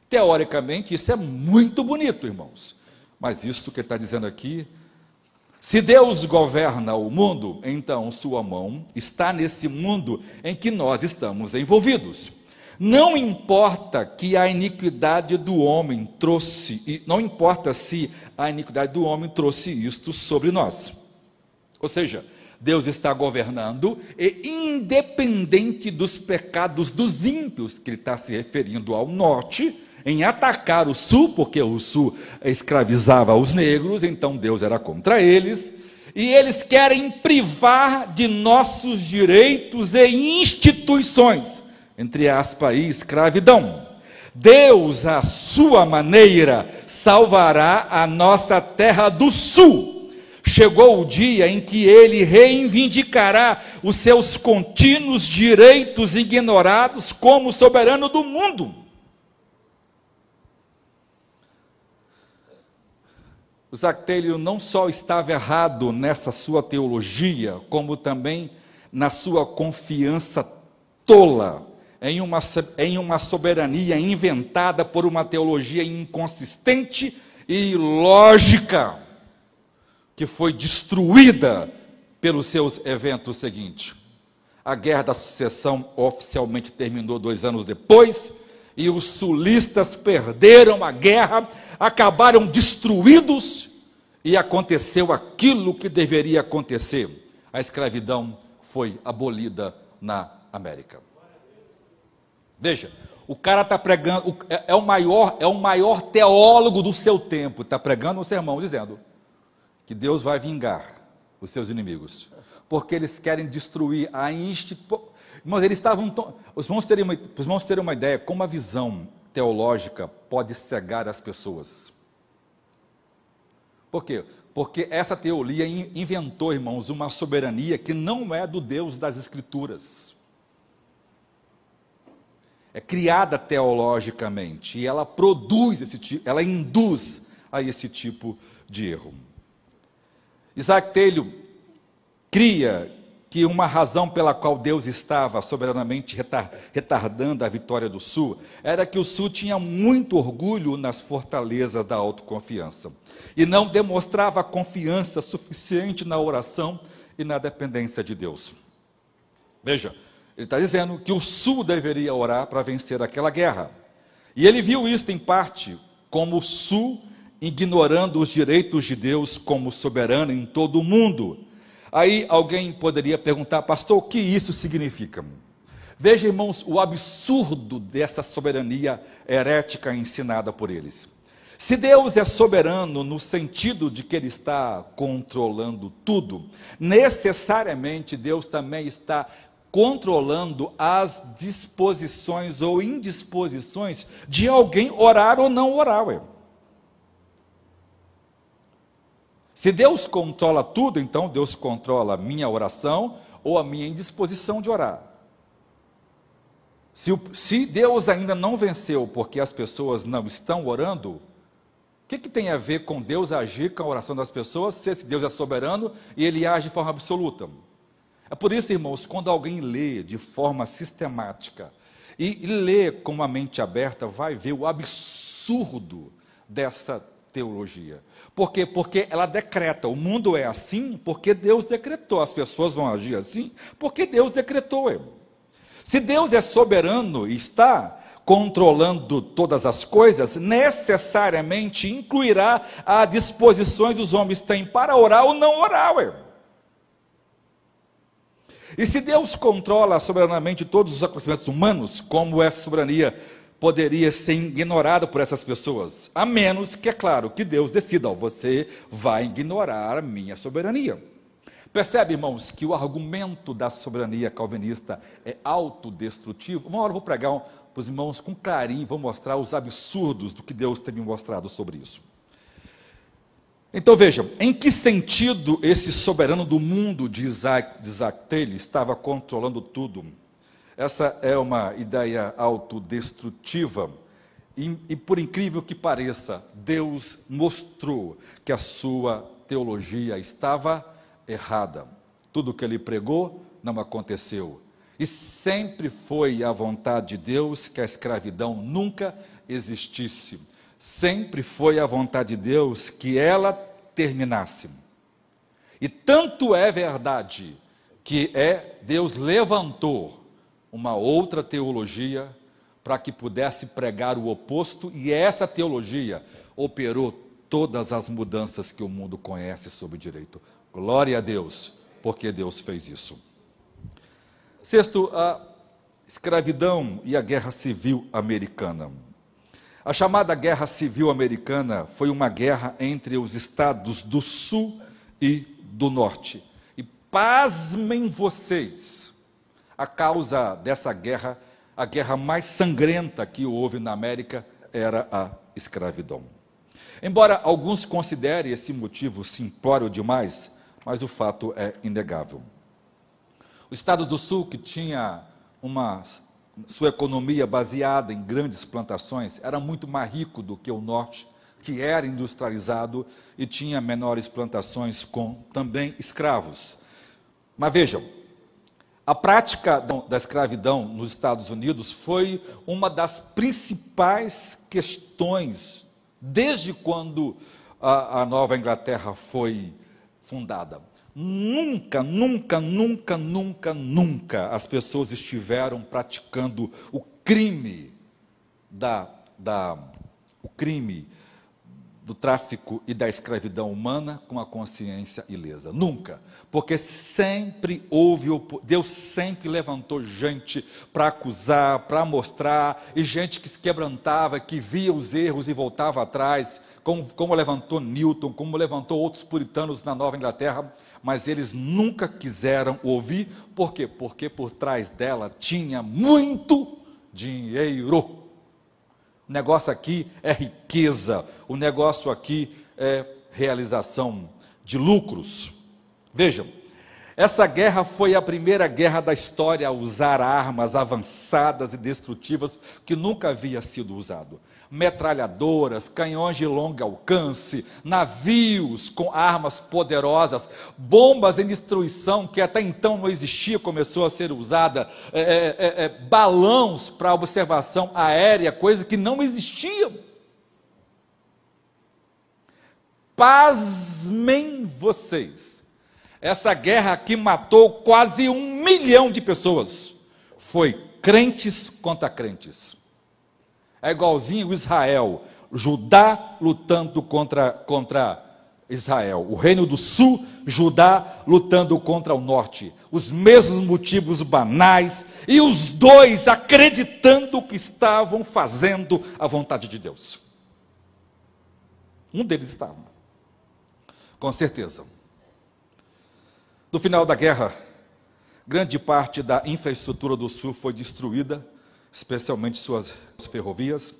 Teoricamente, isso é muito bonito, irmãos. Mas isso que está dizendo aqui se Deus governa o mundo, então sua mão está nesse mundo em que nós estamos envolvidos. Não importa que a iniquidade do homem trouxe, não importa se a iniquidade do homem trouxe isto sobre nós. Ou seja, Deus está governando e independente dos pecados dos ímpios, que ele está se referindo ao norte, em atacar o sul, porque o sul escravizava os negros, então Deus era contra eles, e eles querem privar de nossos direitos e instituições, entre aspas, escravidão. Deus, à sua maneira, salvará a nossa terra do sul. Chegou o dia em que ele reivindicará os seus contínuos direitos ignorados como soberano do mundo. O Zactélio não só estava errado nessa sua teologia, como também na sua confiança tola em uma, em uma soberania inventada por uma teologia inconsistente e ilógica, que foi destruída pelos seus eventos seguintes. A guerra da sucessão oficialmente terminou dois anos depois, e os sulistas perderam a guerra, acabaram destruídos e aconteceu aquilo que deveria acontecer. A escravidão foi abolida na América. Veja, o cara está pregando, é, é, o maior, é o maior teólogo do seu tempo, está pregando um sermão dizendo que Deus vai vingar os seus inimigos, porque eles querem destruir a instituição. Mas eles estavam. Os irmãos, terem uma, os irmãos terem uma ideia como a visão teológica pode cegar as pessoas. Por quê? Porque essa teoria inventou, irmãos, uma soberania que não é do Deus das Escrituras. É criada teologicamente e ela produz esse ela induz a esse tipo de erro. Isaac Telho cria que uma razão pela qual Deus estava soberanamente retardando a vitória do Sul era que o Sul tinha muito orgulho nas fortalezas da autoconfiança e não demonstrava confiança suficiente na oração e na dependência de Deus. Veja, ele está dizendo que o Sul deveria orar para vencer aquela guerra. E ele viu isso em parte como o Sul ignorando os direitos de Deus como soberano em todo o mundo Aí alguém poderia perguntar, pastor, o que isso significa? Veja, irmãos, o absurdo dessa soberania herética ensinada por eles. Se Deus é soberano no sentido de que Ele está controlando tudo, necessariamente Deus também está controlando as disposições ou indisposições de alguém orar ou não orar. Ué. Se Deus controla tudo, então Deus controla a minha oração ou a minha indisposição de orar. Se, se Deus ainda não venceu porque as pessoas não estão orando, o que, que tem a ver com Deus agir com a oração das pessoas, se esse Deus é soberano e ele age de forma absoluta? É por isso, irmãos, quando alguém lê de forma sistemática e lê com uma mente aberta, vai ver o absurdo dessa teologia. Por quê? Porque ela decreta, o mundo é assim porque Deus decretou, as pessoas vão agir assim porque Deus decretou. Se Deus é soberano e está controlando todas as coisas, necessariamente incluirá as disposições dos homens têm para orar ou não orar. Ué. E se Deus controla soberanamente todos os acontecimentos humanos, como é soberania poderia ser ignorado por essas pessoas, a menos que, é claro, que Deus decida, você vai ignorar a minha soberania. Percebe, irmãos, que o argumento da soberania calvinista é autodestrutivo? Uma hora eu vou pregar para os irmãos com carinho, vou mostrar os absurdos do que Deus tem me mostrado sobre isso. Então vejam, em que sentido esse soberano do mundo de Isaac, de Isaac Taylor estava controlando tudo? Essa é uma ideia autodestrutiva. E, e, por incrível que pareça, Deus mostrou que a sua teologia estava errada. Tudo o que ele pregou não aconteceu. E sempre foi a vontade de Deus que a escravidão nunca existisse. Sempre foi a vontade de Deus que ela terminasse. E tanto é verdade que é Deus levantou uma outra teologia para que pudesse pregar o oposto, e essa teologia operou todas as mudanças que o mundo conhece sobre direito. Glória a Deus, porque Deus fez isso. Sexto, a escravidão e a guerra civil americana. A chamada Guerra Civil Americana foi uma guerra entre os estados do Sul e do Norte. E pasmem vocês, a causa dessa guerra, a guerra mais sangrenta que houve na América, era a escravidão. Embora alguns considerem esse motivo simplório demais, mas o fato é inegável. O Estado do Sul, que tinha uma sua economia baseada em grandes plantações, era muito mais rico do que o Norte, que era industrializado e tinha menores plantações com também escravos. Mas vejam, a prática da escravidão nos Estados Unidos foi uma das principais questões desde quando a, a Nova Inglaterra foi fundada. Nunca, nunca, nunca, nunca, nunca as pessoas estiveram praticando o crime da, da o crime do tráfico e da escravidão humana com a consciência ilesa. Nunca. Porque sempre houve, Deus sempre levantou gente para acusar, para mostrar, e gente que se quebrantava, que via os erros e voltava atrás, como, como levantou Newton, como levantou outros puritanos na Nova Inglaterra, mas eles nunca quiseram ouvir, por quê? Porque por trás dela tinha muito dinheiro. O negócio aqui é riqueza, o negócio aqui é realização de lucros. Vejam, essa guerra foi a primeira guerra da história a usar armas avançadas e destrutivas que nunca havia sido usado metralhadoras, canhões de longo alcance, navios com armas poderosas, bombas em destruição que até então não existia, começou a ser usada, é, é, é, é balões para observação aérea, coisa que não existia. Pasmem vocês, essa guerra que matou quase um milhão de pessoas foi crentes contra crentes é igualzinho Israel, Judá lutando contra, contra Israel, o reino do sul, Judá lutando contra o norte, os mesmos motivos banais, e os dois acreditando que estavam fazendo a vontade de Deus. Um deles estava, com certeza. No final da guerra, grande parte da infraestrutura do sul foi destruída especialmente suas ferrovias.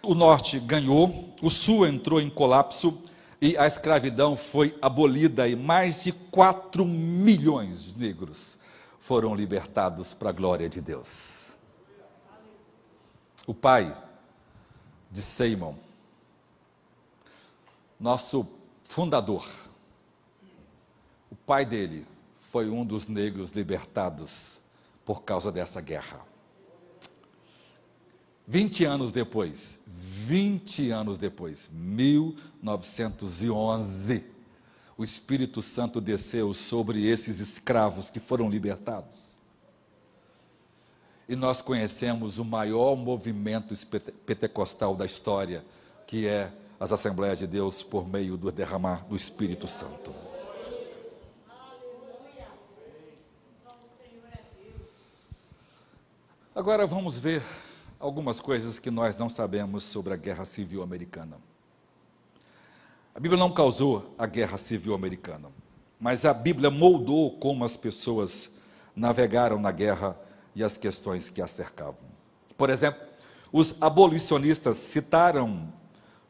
O norte ganhou, o sul entrou em colapso e a escravidão foi abolida e mais de 4 milhões de negros foram libertados para a glória de Deus. O pai de Seymour, nosso fundador, o pai dele foi um dos negros libertados por causa dessa guerra. 20 anos depois, 20 anos depois, 1911, o Espírito Santo desceu sobre esses escravos que foram libertados. E nós conhecemos o maior movimento pentecostal da história, que é as Assembleias de Deus por meio do derramar do Espírito Santo. Agora vamos ver algumas coisas que nós não sabemos sobre a Guerra Civil Americana. A Bíblia não causou a Guerra Civil Americana, mas a Bíblia moldou como as pessoas navegaram na guerra e as questões que a cercavam. Por exemplo, os abolicionistas citaram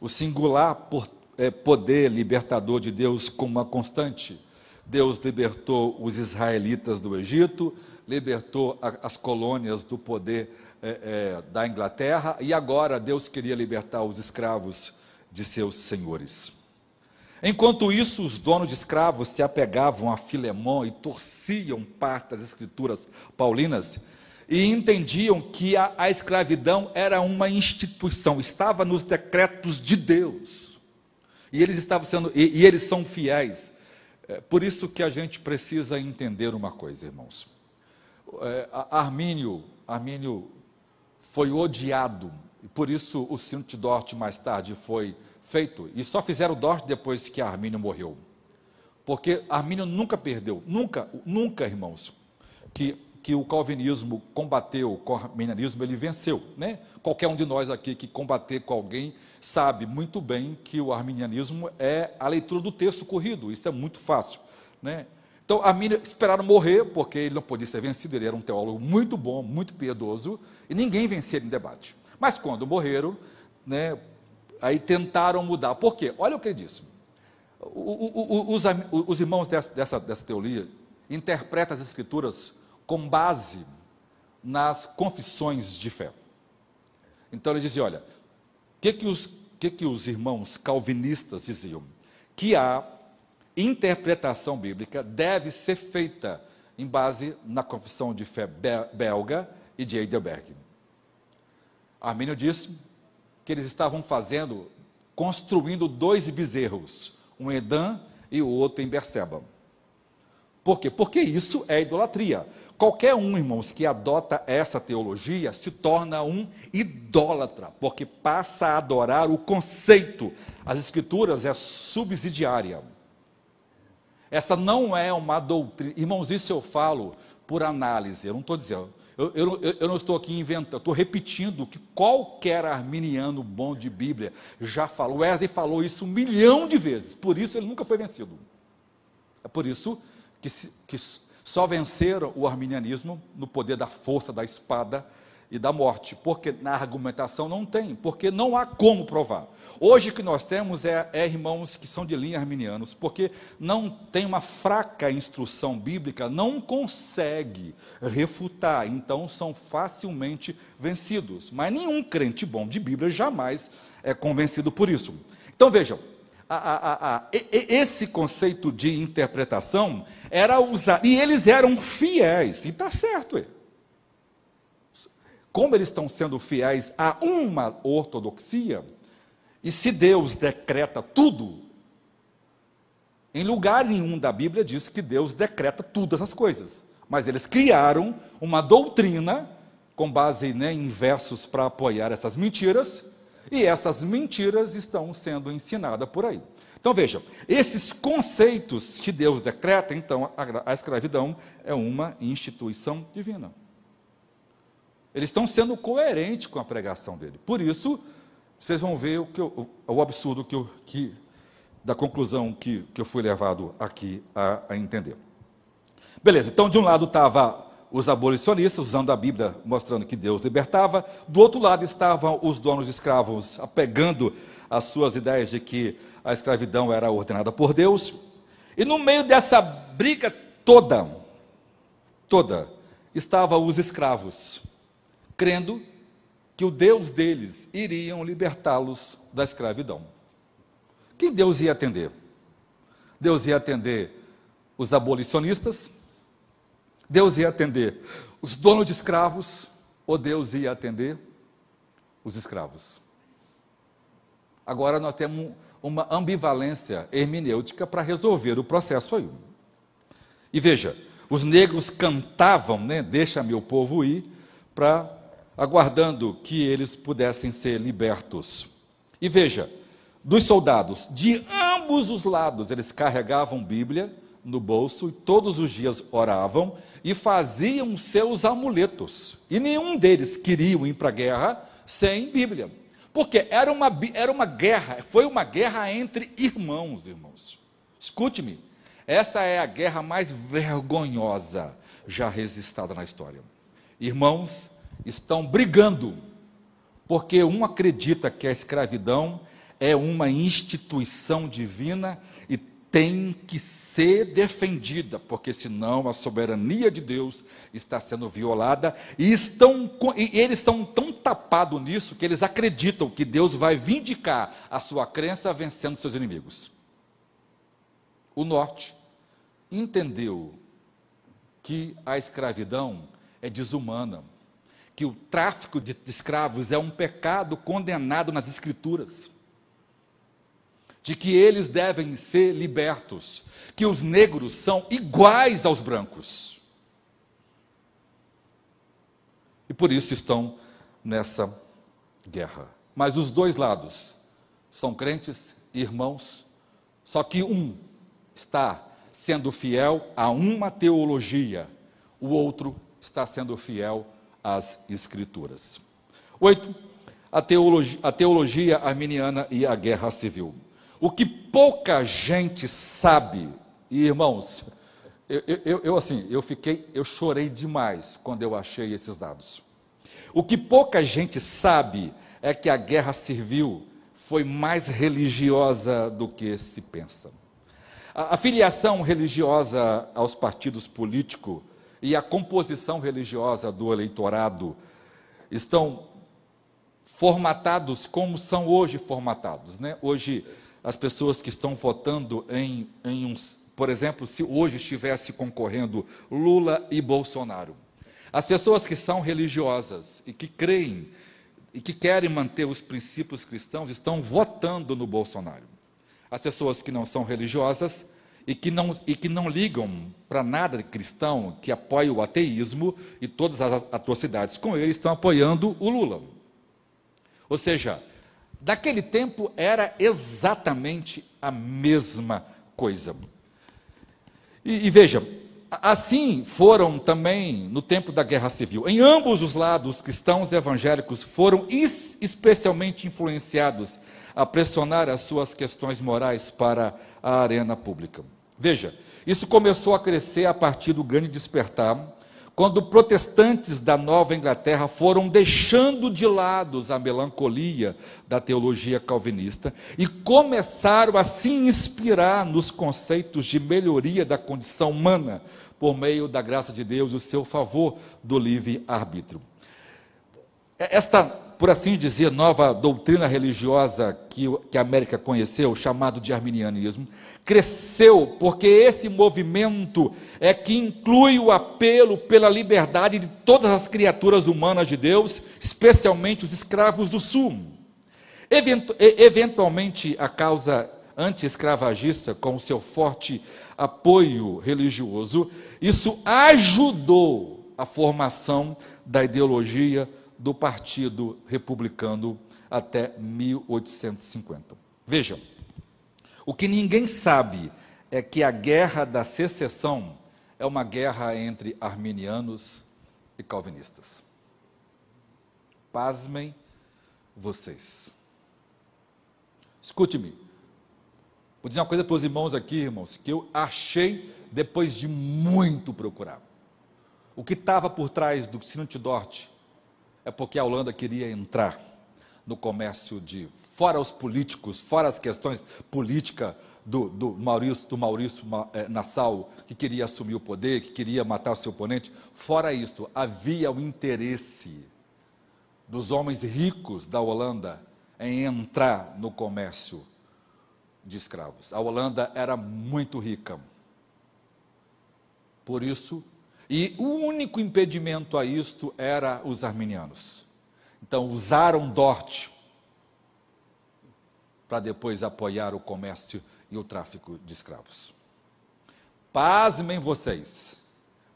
o singular é, poder libertador de Deus como uma constante. Deus libertou os israelitas do Egito, libertou as colônias do poder é, é, da Inglaterra e agora Deus queria libertar os escravos de seus senhores. Enquanto isso, os donos de escravos se apegavam a Filemão e torciam parte das escrituras paulinas e entendiam que a, a escravidão era uma instituição, estava nos decretos de Deus. E eles estavam sendo, e, e eles são fiéis. É, por isso que a gente precisa entender uma coisa, irmãos. É, Armínio, Armínio foi odiado, e por isso o cinto de Dort mais tarde foi feito, e só fizeram Dort depois que Armínio morreu. Porque Armínio nunca perdeu, nunca, nunca, irmãos, que, que o calvinismo combateu o arminianismo, ele venceu. Né? Qualquer um de nós aqui que combater com alguém sabe muito bem que o arminianismo é a leitura do texto corrido, isso é muito fácil. Né? Então, Armínio esperaram morrer, porque ele não podia ser vencido, ele era um teólogo muito bom, muito piedoso, e ninguém vencia em debate. Mas quando morreram, né, aí tentaram mudar. Por quê? Olha o que ele disse. O, o, os, os, irmãos dessa, dessa, dessa teoria interpretam as escrituras com base nas confissões de fé. Então ele dizia, olha, o que, que, os, que, que os irmãos calvinistas diziam? Que a interpretação bíblica deve ser feita em base na confissão de fé belga e de Heidelberg. Armínio disse que eles estavam fazendo, construindo dois bezerros, um em Edã e o outro em Berseba. Por quê? Porque isso é idolatria. Qualquer um, irmãos, que adota essa teologia se torna um idólatra, porque passa a adorar o conceito. As Escrituras é subsidiária. Essa não é uma doutrina. Irmãos, isso eu falo por análise, eu não estou dizendo. Eu, eu, eu, não estou aqui inventando, estou repetindo o que qualquer arminiano bom de Bíblia já falou. Wesley falou isso um milhão de vezes, por isso ele nunca foi vencido. É por isso que, que só venceram o arminianismo no poder da força da espada e da morte, porque na argumentação não tem, porque não há como provar. Hoje o que nós temos é, é, irmãos que são de linha arminianos, porque não tem uma fraca instrução bíblica, não consegue refutar, então são facilmente vencidos. Mas nenhum crente bom de Bíblia jamais é convencido por isso. Então vejam, a, a, a, esse conceito de interpretação era usado, e eles eram fiéis, e está certo. Como eles estão sendo fiéis a uma ortodoxia, e se Deus decreta tudo, em lugar nenhum da Bíblia diz que Deus decreta todas as coisas. Mas eles criaram uma doutrina com base né, em versos para apoiar essas mentiras, e essas mentiras estão sendo ensinadas por aí. Então vejam, esses conceitos que Deus decreta, então a, a escravidão é uma instituição divina. Eles estão sendo coerentes com a pregação dele. Por isso, vocês vão ver o, que eu, o absurdo que, eu, que da conclusão que, que eu fui levado aqui a, a entender. Beleza, então de um lado estava os abolicionistas, usando a Bíblia, mostrando que Deus libertava, do outro lado estavam os donos de escravos, apegando as suas ideias de que a escravidão era ordenada por Deus, e no meio dessa briga toda, toda, estavam os escravos, crendo que o Deus deles iriam libertá-los da escravidão. Quem Deus ia atender? Deus ia atender os abolicionistas, Deus ia atender os donos de escravos, ou Deus ia atender os escravos. Agora nós temos uma ambivalência hermenêutica para resolver o processo aí. E veja, os negros cantavam, né, deixa meu povo ir, para aguardando que eles pudessem ser libertos. E veja, dos soldados, de ambos os lados, eles carregavam Bíblia no bolso e todos os dias oravam e faziam seus amuletos. E nenhum deles queria ir para a guerra sem Bíblia. Porque era uma, era uma guerra, foi uma guerra entre irmãos, irmãos. Escute-me, essa é a guerra mais vergonhosa já registrada na história. Irmãos estão brigando, porque um acredita que a escravidão é uma instituição divina e tem que ser defendida, porque senão a soberania de Deus está sendo violada e estão e eles são tão tapados nisso que eles acreditam que Deus vai vindicar a sua crença vencendo seus inimigos. O norte entendeu que a escravidão é desumana que o tráfico de escravos é um pecado condenado nas Escrituras, de que eles devem ser libertos, que os negros são iguais aos brancos. E por isso estão nessa guerra. Mas os dois lados são crentes, irmãos, só que um está sendo fiel a uma teologia, o outro está sendo fiel as Escrituras. Oito, a teologia, a teologia arminiana e a guerra civil. O que pouca gente sabe, e irmãos, eu, eu, eu, assim, eu fiquei, eu chorei demais quando eu achei esses dados. O que pouca gente sabe é que a guerra civil foi mais religiosa do que se pensa. A, a filiação religiosa aos partidos políticos e a composição religiosa do eleitorado estão formatados como são hoje formatados. Né? Hoje, as pessoas que estão votando em, em. Por exemplo, se hoje estivesse concorrendo Lula e Bolsonaro. As pessoas que são religiosas e que creem e que querem manter os princípios cristãos estão votando no Bolsonaro. As pessoas que não são religiosas e que não, e que não ligam para nada de cristão, que apoia o ateísmo e todas as atrocidades com ele, estão apoiando o Lula. Ou seja, daquele tempo era exatamente a mesma coisa. E, e veja, assim foram também no tempo da Guerra Civil. Em ambos os lados, cristãos e evangélicos foram especialmente influenciados a pressionar as suas questões morais para a arena pública. Veja, isso começou a crescer a partir do grande despertar, quando protestantes da Nova Inglaterra foram deixando de lado a melancolia da teologia calvinista e começaram a se inspirar nos conceitos de melhoria da condição humana por meio da graça de Deus e o seu favor do livre-arbítrio. Esta por assim dizer, nova doutrina religiosa que, que a América conheceu, chamado de arminianismo, cresceu porque esse movimento é que inclui o apelo pela liberdade de todas as criaturas humanas de Deus, especialmente os escravos do sul. Eventu eventualmente, a causa anti-escravagista, com o seu forte apoio religioso, isso ajudou a formação da ideologia do Partido Republicano até 1850. Vejam, o que ninguém sabe é que a guerra da secessão é uma guerra entre arminianos e calvinistas. Pasmem vocês. Escute-me. Vou dizer uma coisa para os irmãos aqui, irmãos, que eu achei depois de muito procurar. O que estava por trás do Sino de Dort é porque a Holanda queria entrar no comércio de, fora os políticos, fora as questões políticas do, do Maurício, do Maurício é, Nassau, que queria assumir o poder, que queria matar o seu oponente, fora isto, havia o interesse dos homens ricos da Holanda em entrar no comércio de escravos. A Holanda era muito rica. Por isso, e o único impedimento a isto era os arminianos. Então usaram Dort para depois apoiar o comércio e o tráfico de escravos. Pasmem vocês.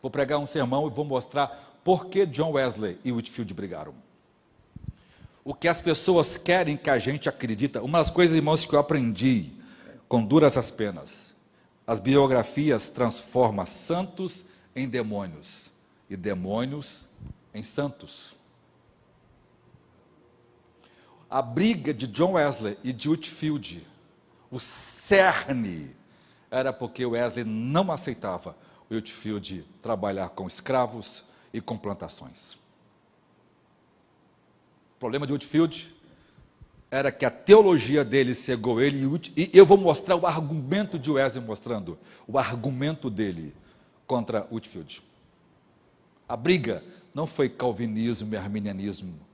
Vou pregar um sermão e vou mostrar por que John Wesley e Whitfield brigaram. O que as pessoas querem que a gente acredita. Uma das coisas, irmãos, que eu aprendi com duras as penas. As biografias transformam santos em demônios e demônios em santos. A briga de John Wesley e de Whitfield, o cerne, era porque Wesley não aceitava Whitfield trabalhar com escravos e com plantações. O problema de Whitfield era que a teologia dele cegou ele, e eu vou mostrar o argumento de Wesley mostrando, o argumento dele contra Whitfield. A briga não foi calvinismo e arminianismo.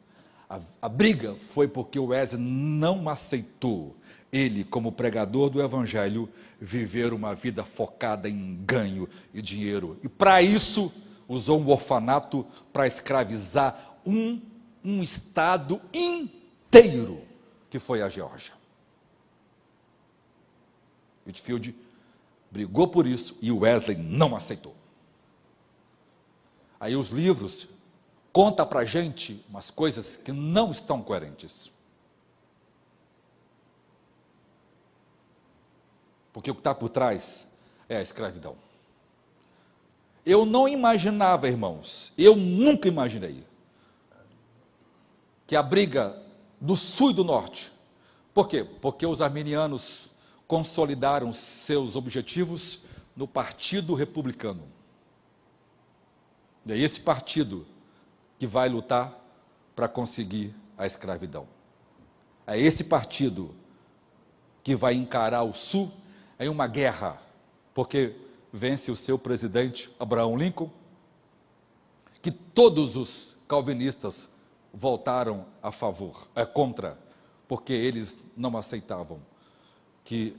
A, a briga foi porque o Wesley não aceitou ele, como pregador do evangelho, viver uma vida focada em ganho e dinheiro. E para isso, usou um orfanato para escravizar um, um estado inteiro, que foi a Geórgia. Whitfield brigou por isso e Wesley não aceitou. Aí os livros contam para a gente umas coisas que não estão coerentes. Porque o que está por trás é a escravidão. Eu não imaginava, irmãos, eu nunca imaginei que a briga do sul e do norte. Por quê? Porque os arminianos consolidaram seus objetivos no Partido Republicano. E é esse partido que vai lutar para conseguir a escravidão. É esse partido que vai encarar o Sul em uma guerra, porque vence o seu presidente Abraão Lincoln, que todos os calvinistas voltaram a favor, é contra, porque eles não aceitavam que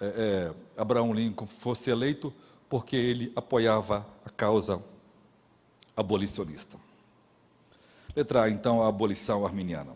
é, é, Abraão Lincoln fosse eleito porque ele apoiava a causa abolicionista. Letra A, então, a abolição arminiana.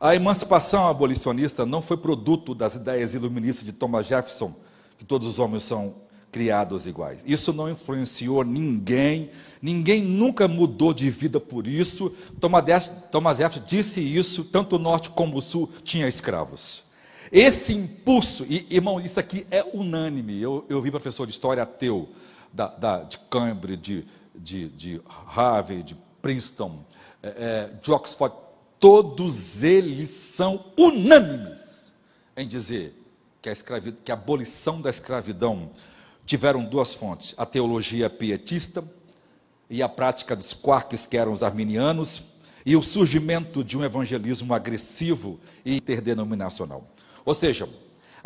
A emancipação abolicionista não foi produto das ideias iluministas de Thomas Jefferson, que todos os homens são criados iguais. Isso não influenciou ninguém, ninguém nunca mudou de vida por isso. Thomas Jefferson disse isso, tanto o norte como o sul tinha escravos. Esse impulso, e, irmão, isso aqui é unânime. Eu, eu vi professor de história ateu da, da, de Cambridge, de, de, de Harvard, de Princeton, é, é, de Oxford, todos eles são unânimes em dizer que a, que a abolição da escravidão tiveram duas fontes: a teologia pietista e a prática dos quarks, que eram os arminianos, e o surgimento de um evangelismo agressivo e interdenominacional. Ou seja,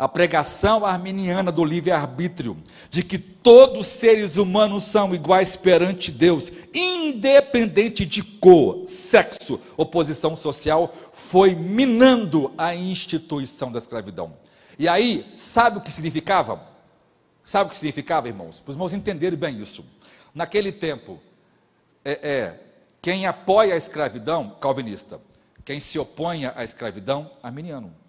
a pregação arminiana do livre-arbítrio, de que todos os seres humanos são iguais perante Deus, independente de cor, sexo ou posição social, foi minando a instituição da escravidão. E aí, sabe o que significava? Sabe o que significava, irmãos? Para os irmãos entenderem bem isso. Naquele tempo, é, é, quem apoia a escravidão, calvinista. Quem se opõe à escravidão, arminiano.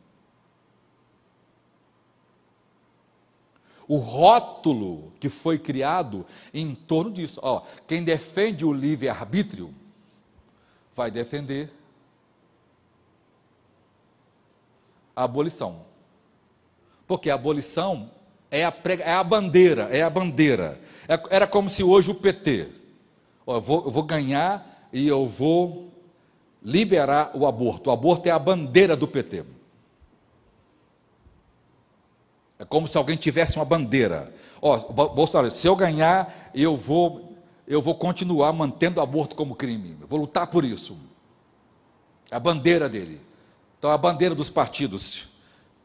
O rótulo que foi criado em torno disso. Ó, quem defende o livre-arbítrio vai defender a abolição. Porque a abolição é a, prega, é a bandeira, é a bandeira. É, era como se hoje o PT, ó, eu, vou, eu vou ganhar e eu vou liberar o aborto. O aborto é a bandeira do PT. É como se alguém tivesse uma bandeira. Ó, Bolsonaro, se eu ganhar, eu vou, eu vou continuar mantendo o aborto como crime. Eu vou lutar por isso. É a bandeira dele. Então, a bandeira dos partidos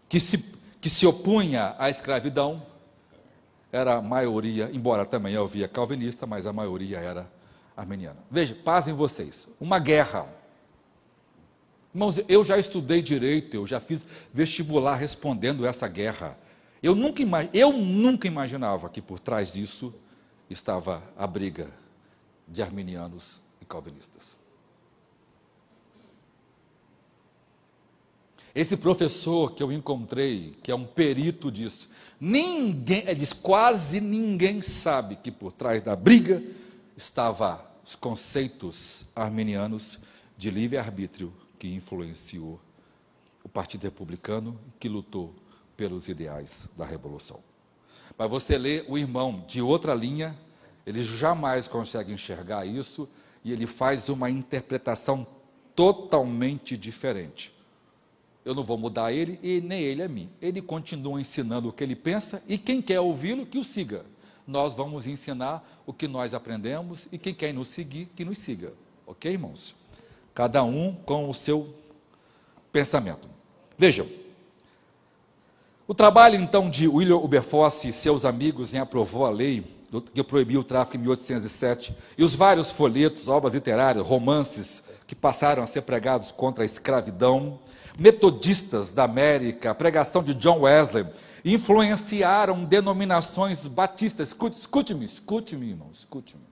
que se que se opunha à escravidão era a maioria, embora também havia calvinista, mas a maioria era armeniana. Veja, paz em vocês. Uma guerra. Irmãos, eu já estudei direito, eu já fiz vestibular respondendo essa guerra. Eu nunca, eu nunca imaginava que por trás disso estava a briga de arminianos e calvinistas. Esse professor que eu encontrei, que é um perito disso, ninguém, ele diz, quase ninguém sabe que por trás da briga estava os conceitos arminianos de livre-arbítrio que influenciou o Partido Republicano, que lutou pelos ideais da Revolução. Mas você lê o irmão de outra linha, ele jamais consegue enxergar isso e ele faz uma interpretação totalmente diferente eu não vou mudar ele e nem ele a mim. Ele continua ensinando o que ele pensa e quem quer ouvi-lo, que o siga. Nós vamos ensinar o que nós aprendemos e quem quer nos seguir, que nos siga. Ok, irmãos? Cada um com o seu pensamento. Vejam. O trabalho, então, de William Wilberforce e seus amigos em aprovou a lei que proibiu o tráfico em 1807 e os vários folhetos, obras literárias, romances que passaram a ser pregados contra a escravidão, metodistas da América, a pregação de John Wesley, influenciaram denominações batistas. Escute-me, escute-me, irmão, escute-me.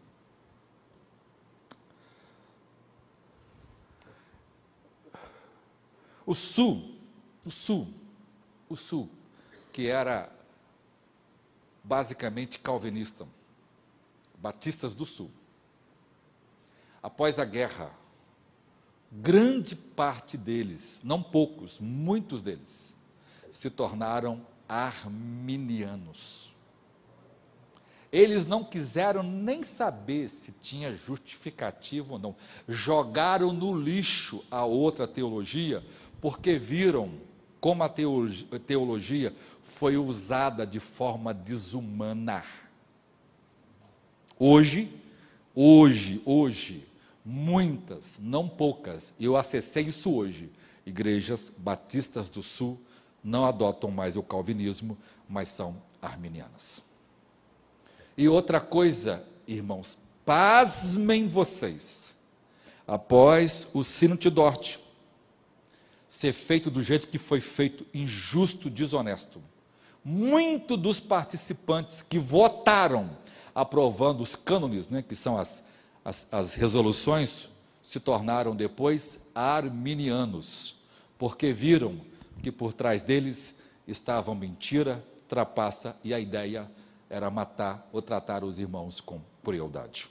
O Sul, o Sul, o Sul, que era basicamente calvinista, batistas do Sul. Após a guerra, grande parte deles, não poucos, muitos deles, se tornaram arminianos. Eles não quiseram nem saber se tinha justificativo ou não. Jogaram no lixo a outra teologia, porque viram como a teologia foi usada de forma desumana. Hoje, hoje, hoje, muitas, não poucas, eu acessei isso hoje, igrejas batistas do Sul não adotam mais o calvinismo, mas são arminianas. E outra coisa, irmãos, pasmem vocês, após o sino de Dort ser feito do jeito que foi feito, injusto, desonesto, muito dos participantes que votaram aprovando os cânones, né, que são as as, as resoluções se tornaram depois arminianos, porque viram que por trás deles estavam mentira trapaça e a ideia era matar ou tratar os irmãos com crueldade.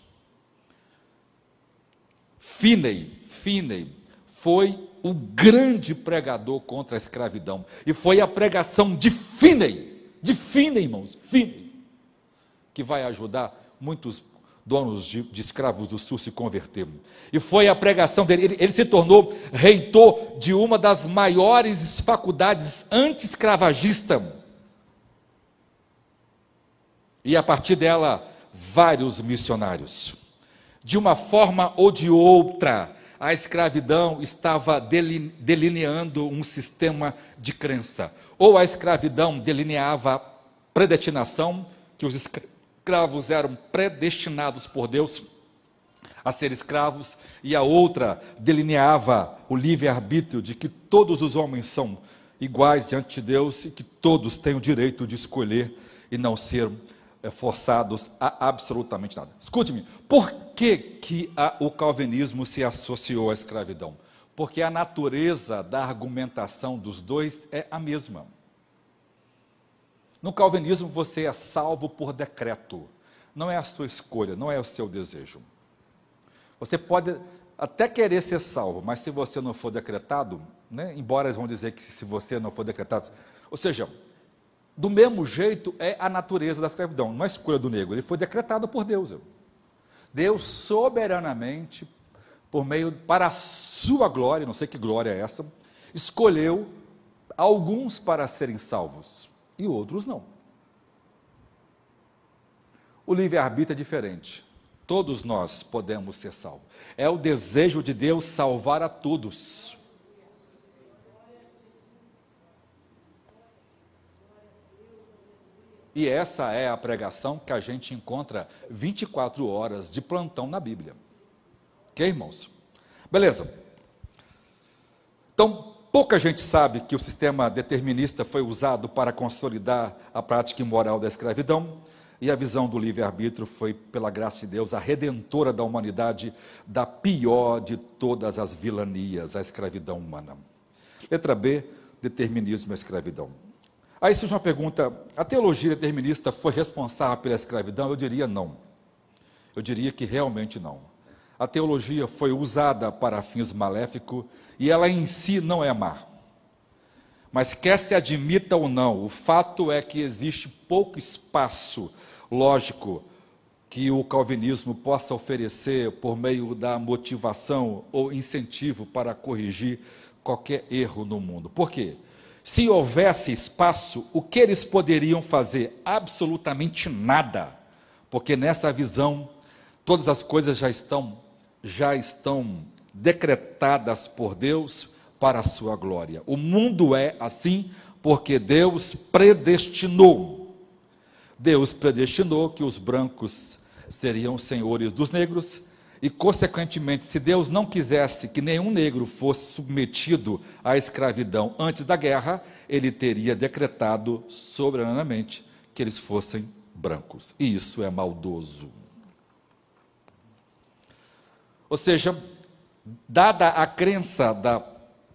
Finney, Finney foi o grande pregador contra a escravidão. E foi a pregação de Finney, de Finney, irmãos, Finney, que vai ajudar muitos donos de, de, escravos do sul se converter. E foi a pregação dele, ele, ele se tornou reitor de uma das maiores faculdades anti-escravagista. E a partir dela, vários missionários. De uma forma ou de outra, a escravidão estava delineando um sistema de crença. Ou a escravidão delineava predestinação, que os escravos eram predestinados por Deus a ser escravos, e a outra delineava o livre-arbítrio de que todos os homens são iguais diante de Deus e que todos têm o direito de escolher e não ser forçados a absolutamente nada. Escute-me, por que, que a, o calvinismo se associou à escravidão? Porque a natureza da argumentação dos dois é a mesma. No calvinismo você é salvo por decreto, não é a sua escolha, não é o seu desejo. Você pode até querer ser salvo, mas se você não for decretado, né, embora eles vão dizer que se você não for decretado, ou seja, do mesmo jeito é a natureza da escravidão, não é escolha do negro, ele foi decretado por Deus. Deus soberanamente, por meio para a sua glória, não sei que glória é essa, escolheu alguns para serem salvos e outros não. O livre-arbítrio é diferente. Todos nós podemos ser salvos. É o desejo de Deus salvar a todos. E essa é a pregação que a gente encontra 24 horas de plantão na Bíblia. Ok, irmãos? Beleza. Então, Pouca gente sabe que o sistema determinista foi usado para consolidar a prática imoral da escravidão, e a visão do livre-arbítrio foi, pela graça de Deus, a redentora da humanidade da pior de todas as vilanias, a escravidão humana. Letra B, determinismo e escravidão. Aí surge uma pergunta: a teologia determinista foi responsável pela escravidão? Eu diria não. Eu diria que realmente não a teologia foi usada para fins maléficos e ela em si não é má. Mas quer se admita ou não, o fato é que existe pouco espaço lógico que o calvinismo possa oferecer por meio da motivação ou incentivo para corrigir qualquer erro no mundo. Por quê? Se houvesse espaço, o que eles poderiam fazer? Absolutamente nada. Porque nessa visão, todas as coisas já estão já estão decretadas por Deus para a sua glória. O mundo é assim porque Deus predestinou. Deus predestinou que os brancos seriam senhores dos negros e, consequentemente, se Deus não quisesse que nenhum negro fosse submetido à escravidão antes da guerra, ele teria decretado soberanamente que eles fossem brancos. E isso é maldoso. Ou seja, dada a crença da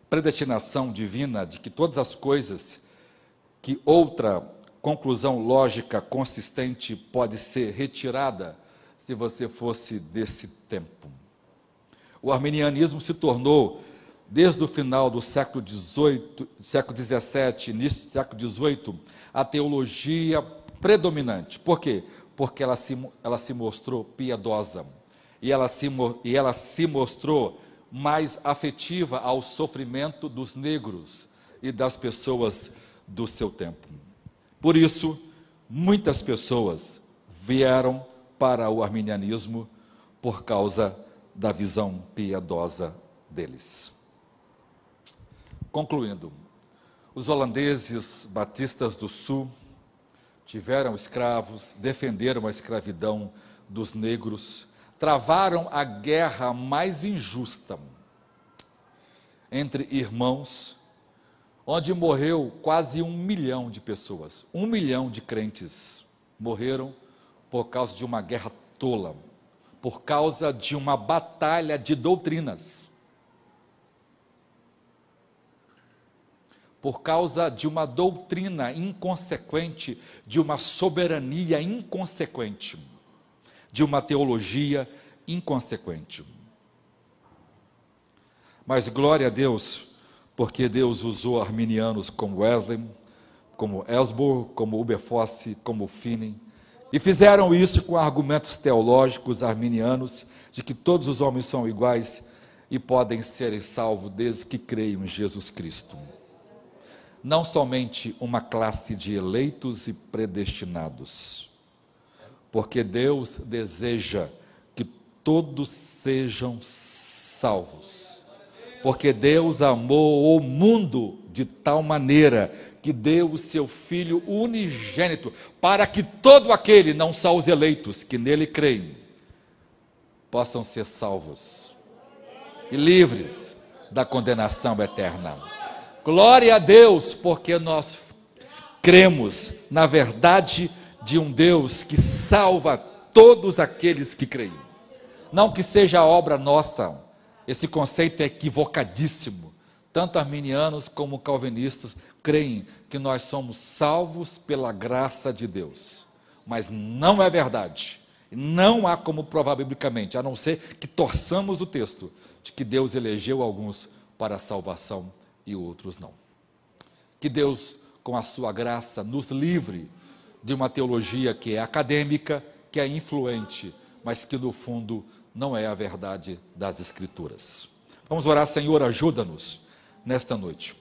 predestinação divina de que todas as coisas, que outra conclusão lógica consistente pode ser retirada se você fosse desse tempo. O arminianismo se tornou, desde o final do século XVIII, século XVII, início do século XVIII, a teologia predominante. Por quê? Porque ela se, ela se mostrou piedosa e ela se, e ela se mostrou mais afetiva ao sofrimento dos negros e das pessoas do seu tempo. Por isso, muitas pessoas vieram para o arminianismo por causa da visão piedosa deles. Concluindo, os holandeses batistas do Sul tiveram escravos, defenderam a escravidão dos negros travaram a guerra mais injusta entre irmãos, onde morreu quase um milhão de pessoas. Um milhão de crentes morreram por causa de uma guerra tola, por causa de uma batalha de doutrinas. por causa de uma doutrina inconsequente, de uma soberania inconsequente, de uma teologia inconsequente. Mas glória a Deus, porque Deus usou arminianos como Wesley, como Ellsworth, como Wilberforce, como Finney, e fizeram isso com argumentos teológicos arminianos de que todos os homens são iguais e podem ser salvos desde que creiam em Jesus Cristo. Não somente uma classe de eleitos e predestinados, porque Deus deseja que todos sejam salvos. Porque Deus amou o mundo de tal maneira que deu o seu Filho unigênito, para que todo aquele, não só os eleitos, que nele creem, possam ser salvos e livres da condenação eterna. Glória a Deus, porque nós cremos na verdade de um Deus que salva todos aqueles que creem. Não que seja obra nossa, esse conceito é equivocadíssimo. Tanto arminianos como calvinistas creem que nós somos salvos pela graça de Deus. Mas não é verdade. Não há como provar biblicamente, a não ser que torçamos o texto de que Deus elegeu alguns para a salvação e outros não. Que Deus, com a sua graça, nos livre de uma teologia que é acadêmica, que é influente, mas que no fundo não é a verdade das Escrituras. Vamos orar, Senhor, ajuda-nos nesta noite,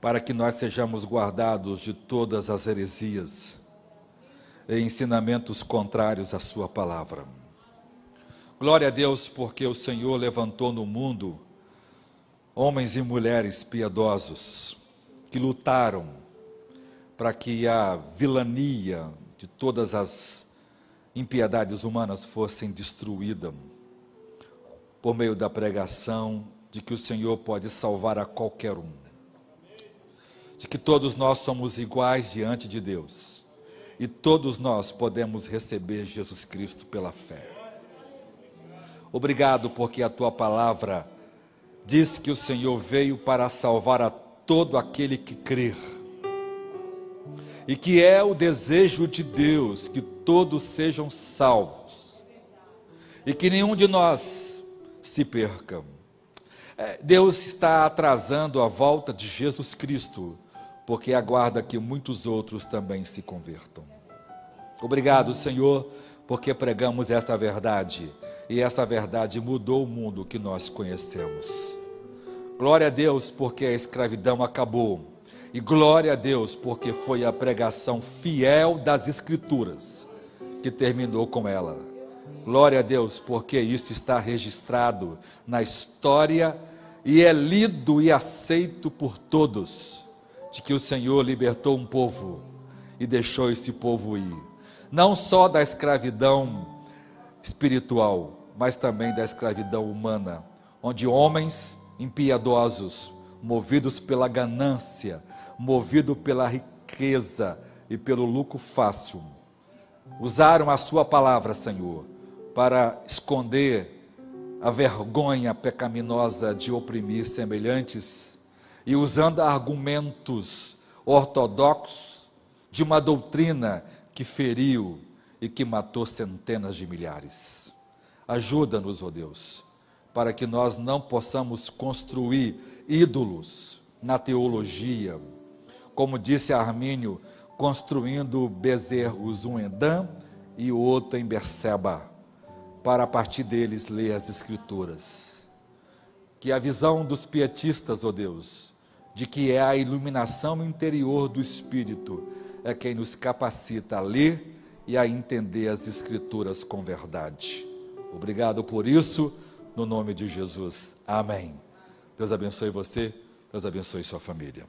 para que nós sejamos guardados de todas as heresias e ensinamentos contrários à Sua palavra. Glória a Deus, porque o Senhor levantou no mundo homens e mulheres piedosos que lutaram para que a vilania de todas as impiedades humanas fossem destruídas por meio da pregação de que o Senhor pode salvar a qualquer um, de que todos nós somos iguais diante de Deus e todos nós podemos receber Jesus Cristo pela fé. Obrigado porque a tua palavra diz que o Senhor veio para salvar a todo aquele que crer. E que é o desejo de Deus que todos sejam salvos. E que nenhum de nós se perca. É, Deus está atrasando a volta de Jesus Cristo, porque aguarda que muitos outros também se convertam. Obrigado, Senhor, porque pregamos esta verdade e essa verdade mudou o mundo que nós conhecemos. Glória a Deus, porque a escravidão acabou. E glória a Deus, porque foi a pregação fiel das Escrituras que terminou com ela. Glória a Deus, porque isso está registrado na história e é lido e aceito por todos, de que o Senhor libertou um povo e deixou esse povo ir, não só da escravidão espiritual, mas também da escravidão humana, onde homens impiedosos, movidos pela ganância, movidos pela riqueza e pelo lucro fácil, usaram a sua palavra, Senhor, para esconder a vergonha pecaminosa de oprimir semelhantes e usando argumentos ortodoxos de uma doutrina que feriu e que matou centenas de milhares. Ajuda-nos, ó oh Deus, para que nós não possamos construir ídolos na teologia, como disse Armínio, construindo bezerros, um em Dan e o outro em Berseba, para a partir deles ler as Escrituras. Que a visão dos pietistas, ó oh Deus, de que é a iluminação interior do Espírito, é quem nos capacita a ler e a entender as Escrituras com verdade. Obrigado por isso, no nome de Jesus. Amém. Deus abençoe você, Deus abençoe sua família.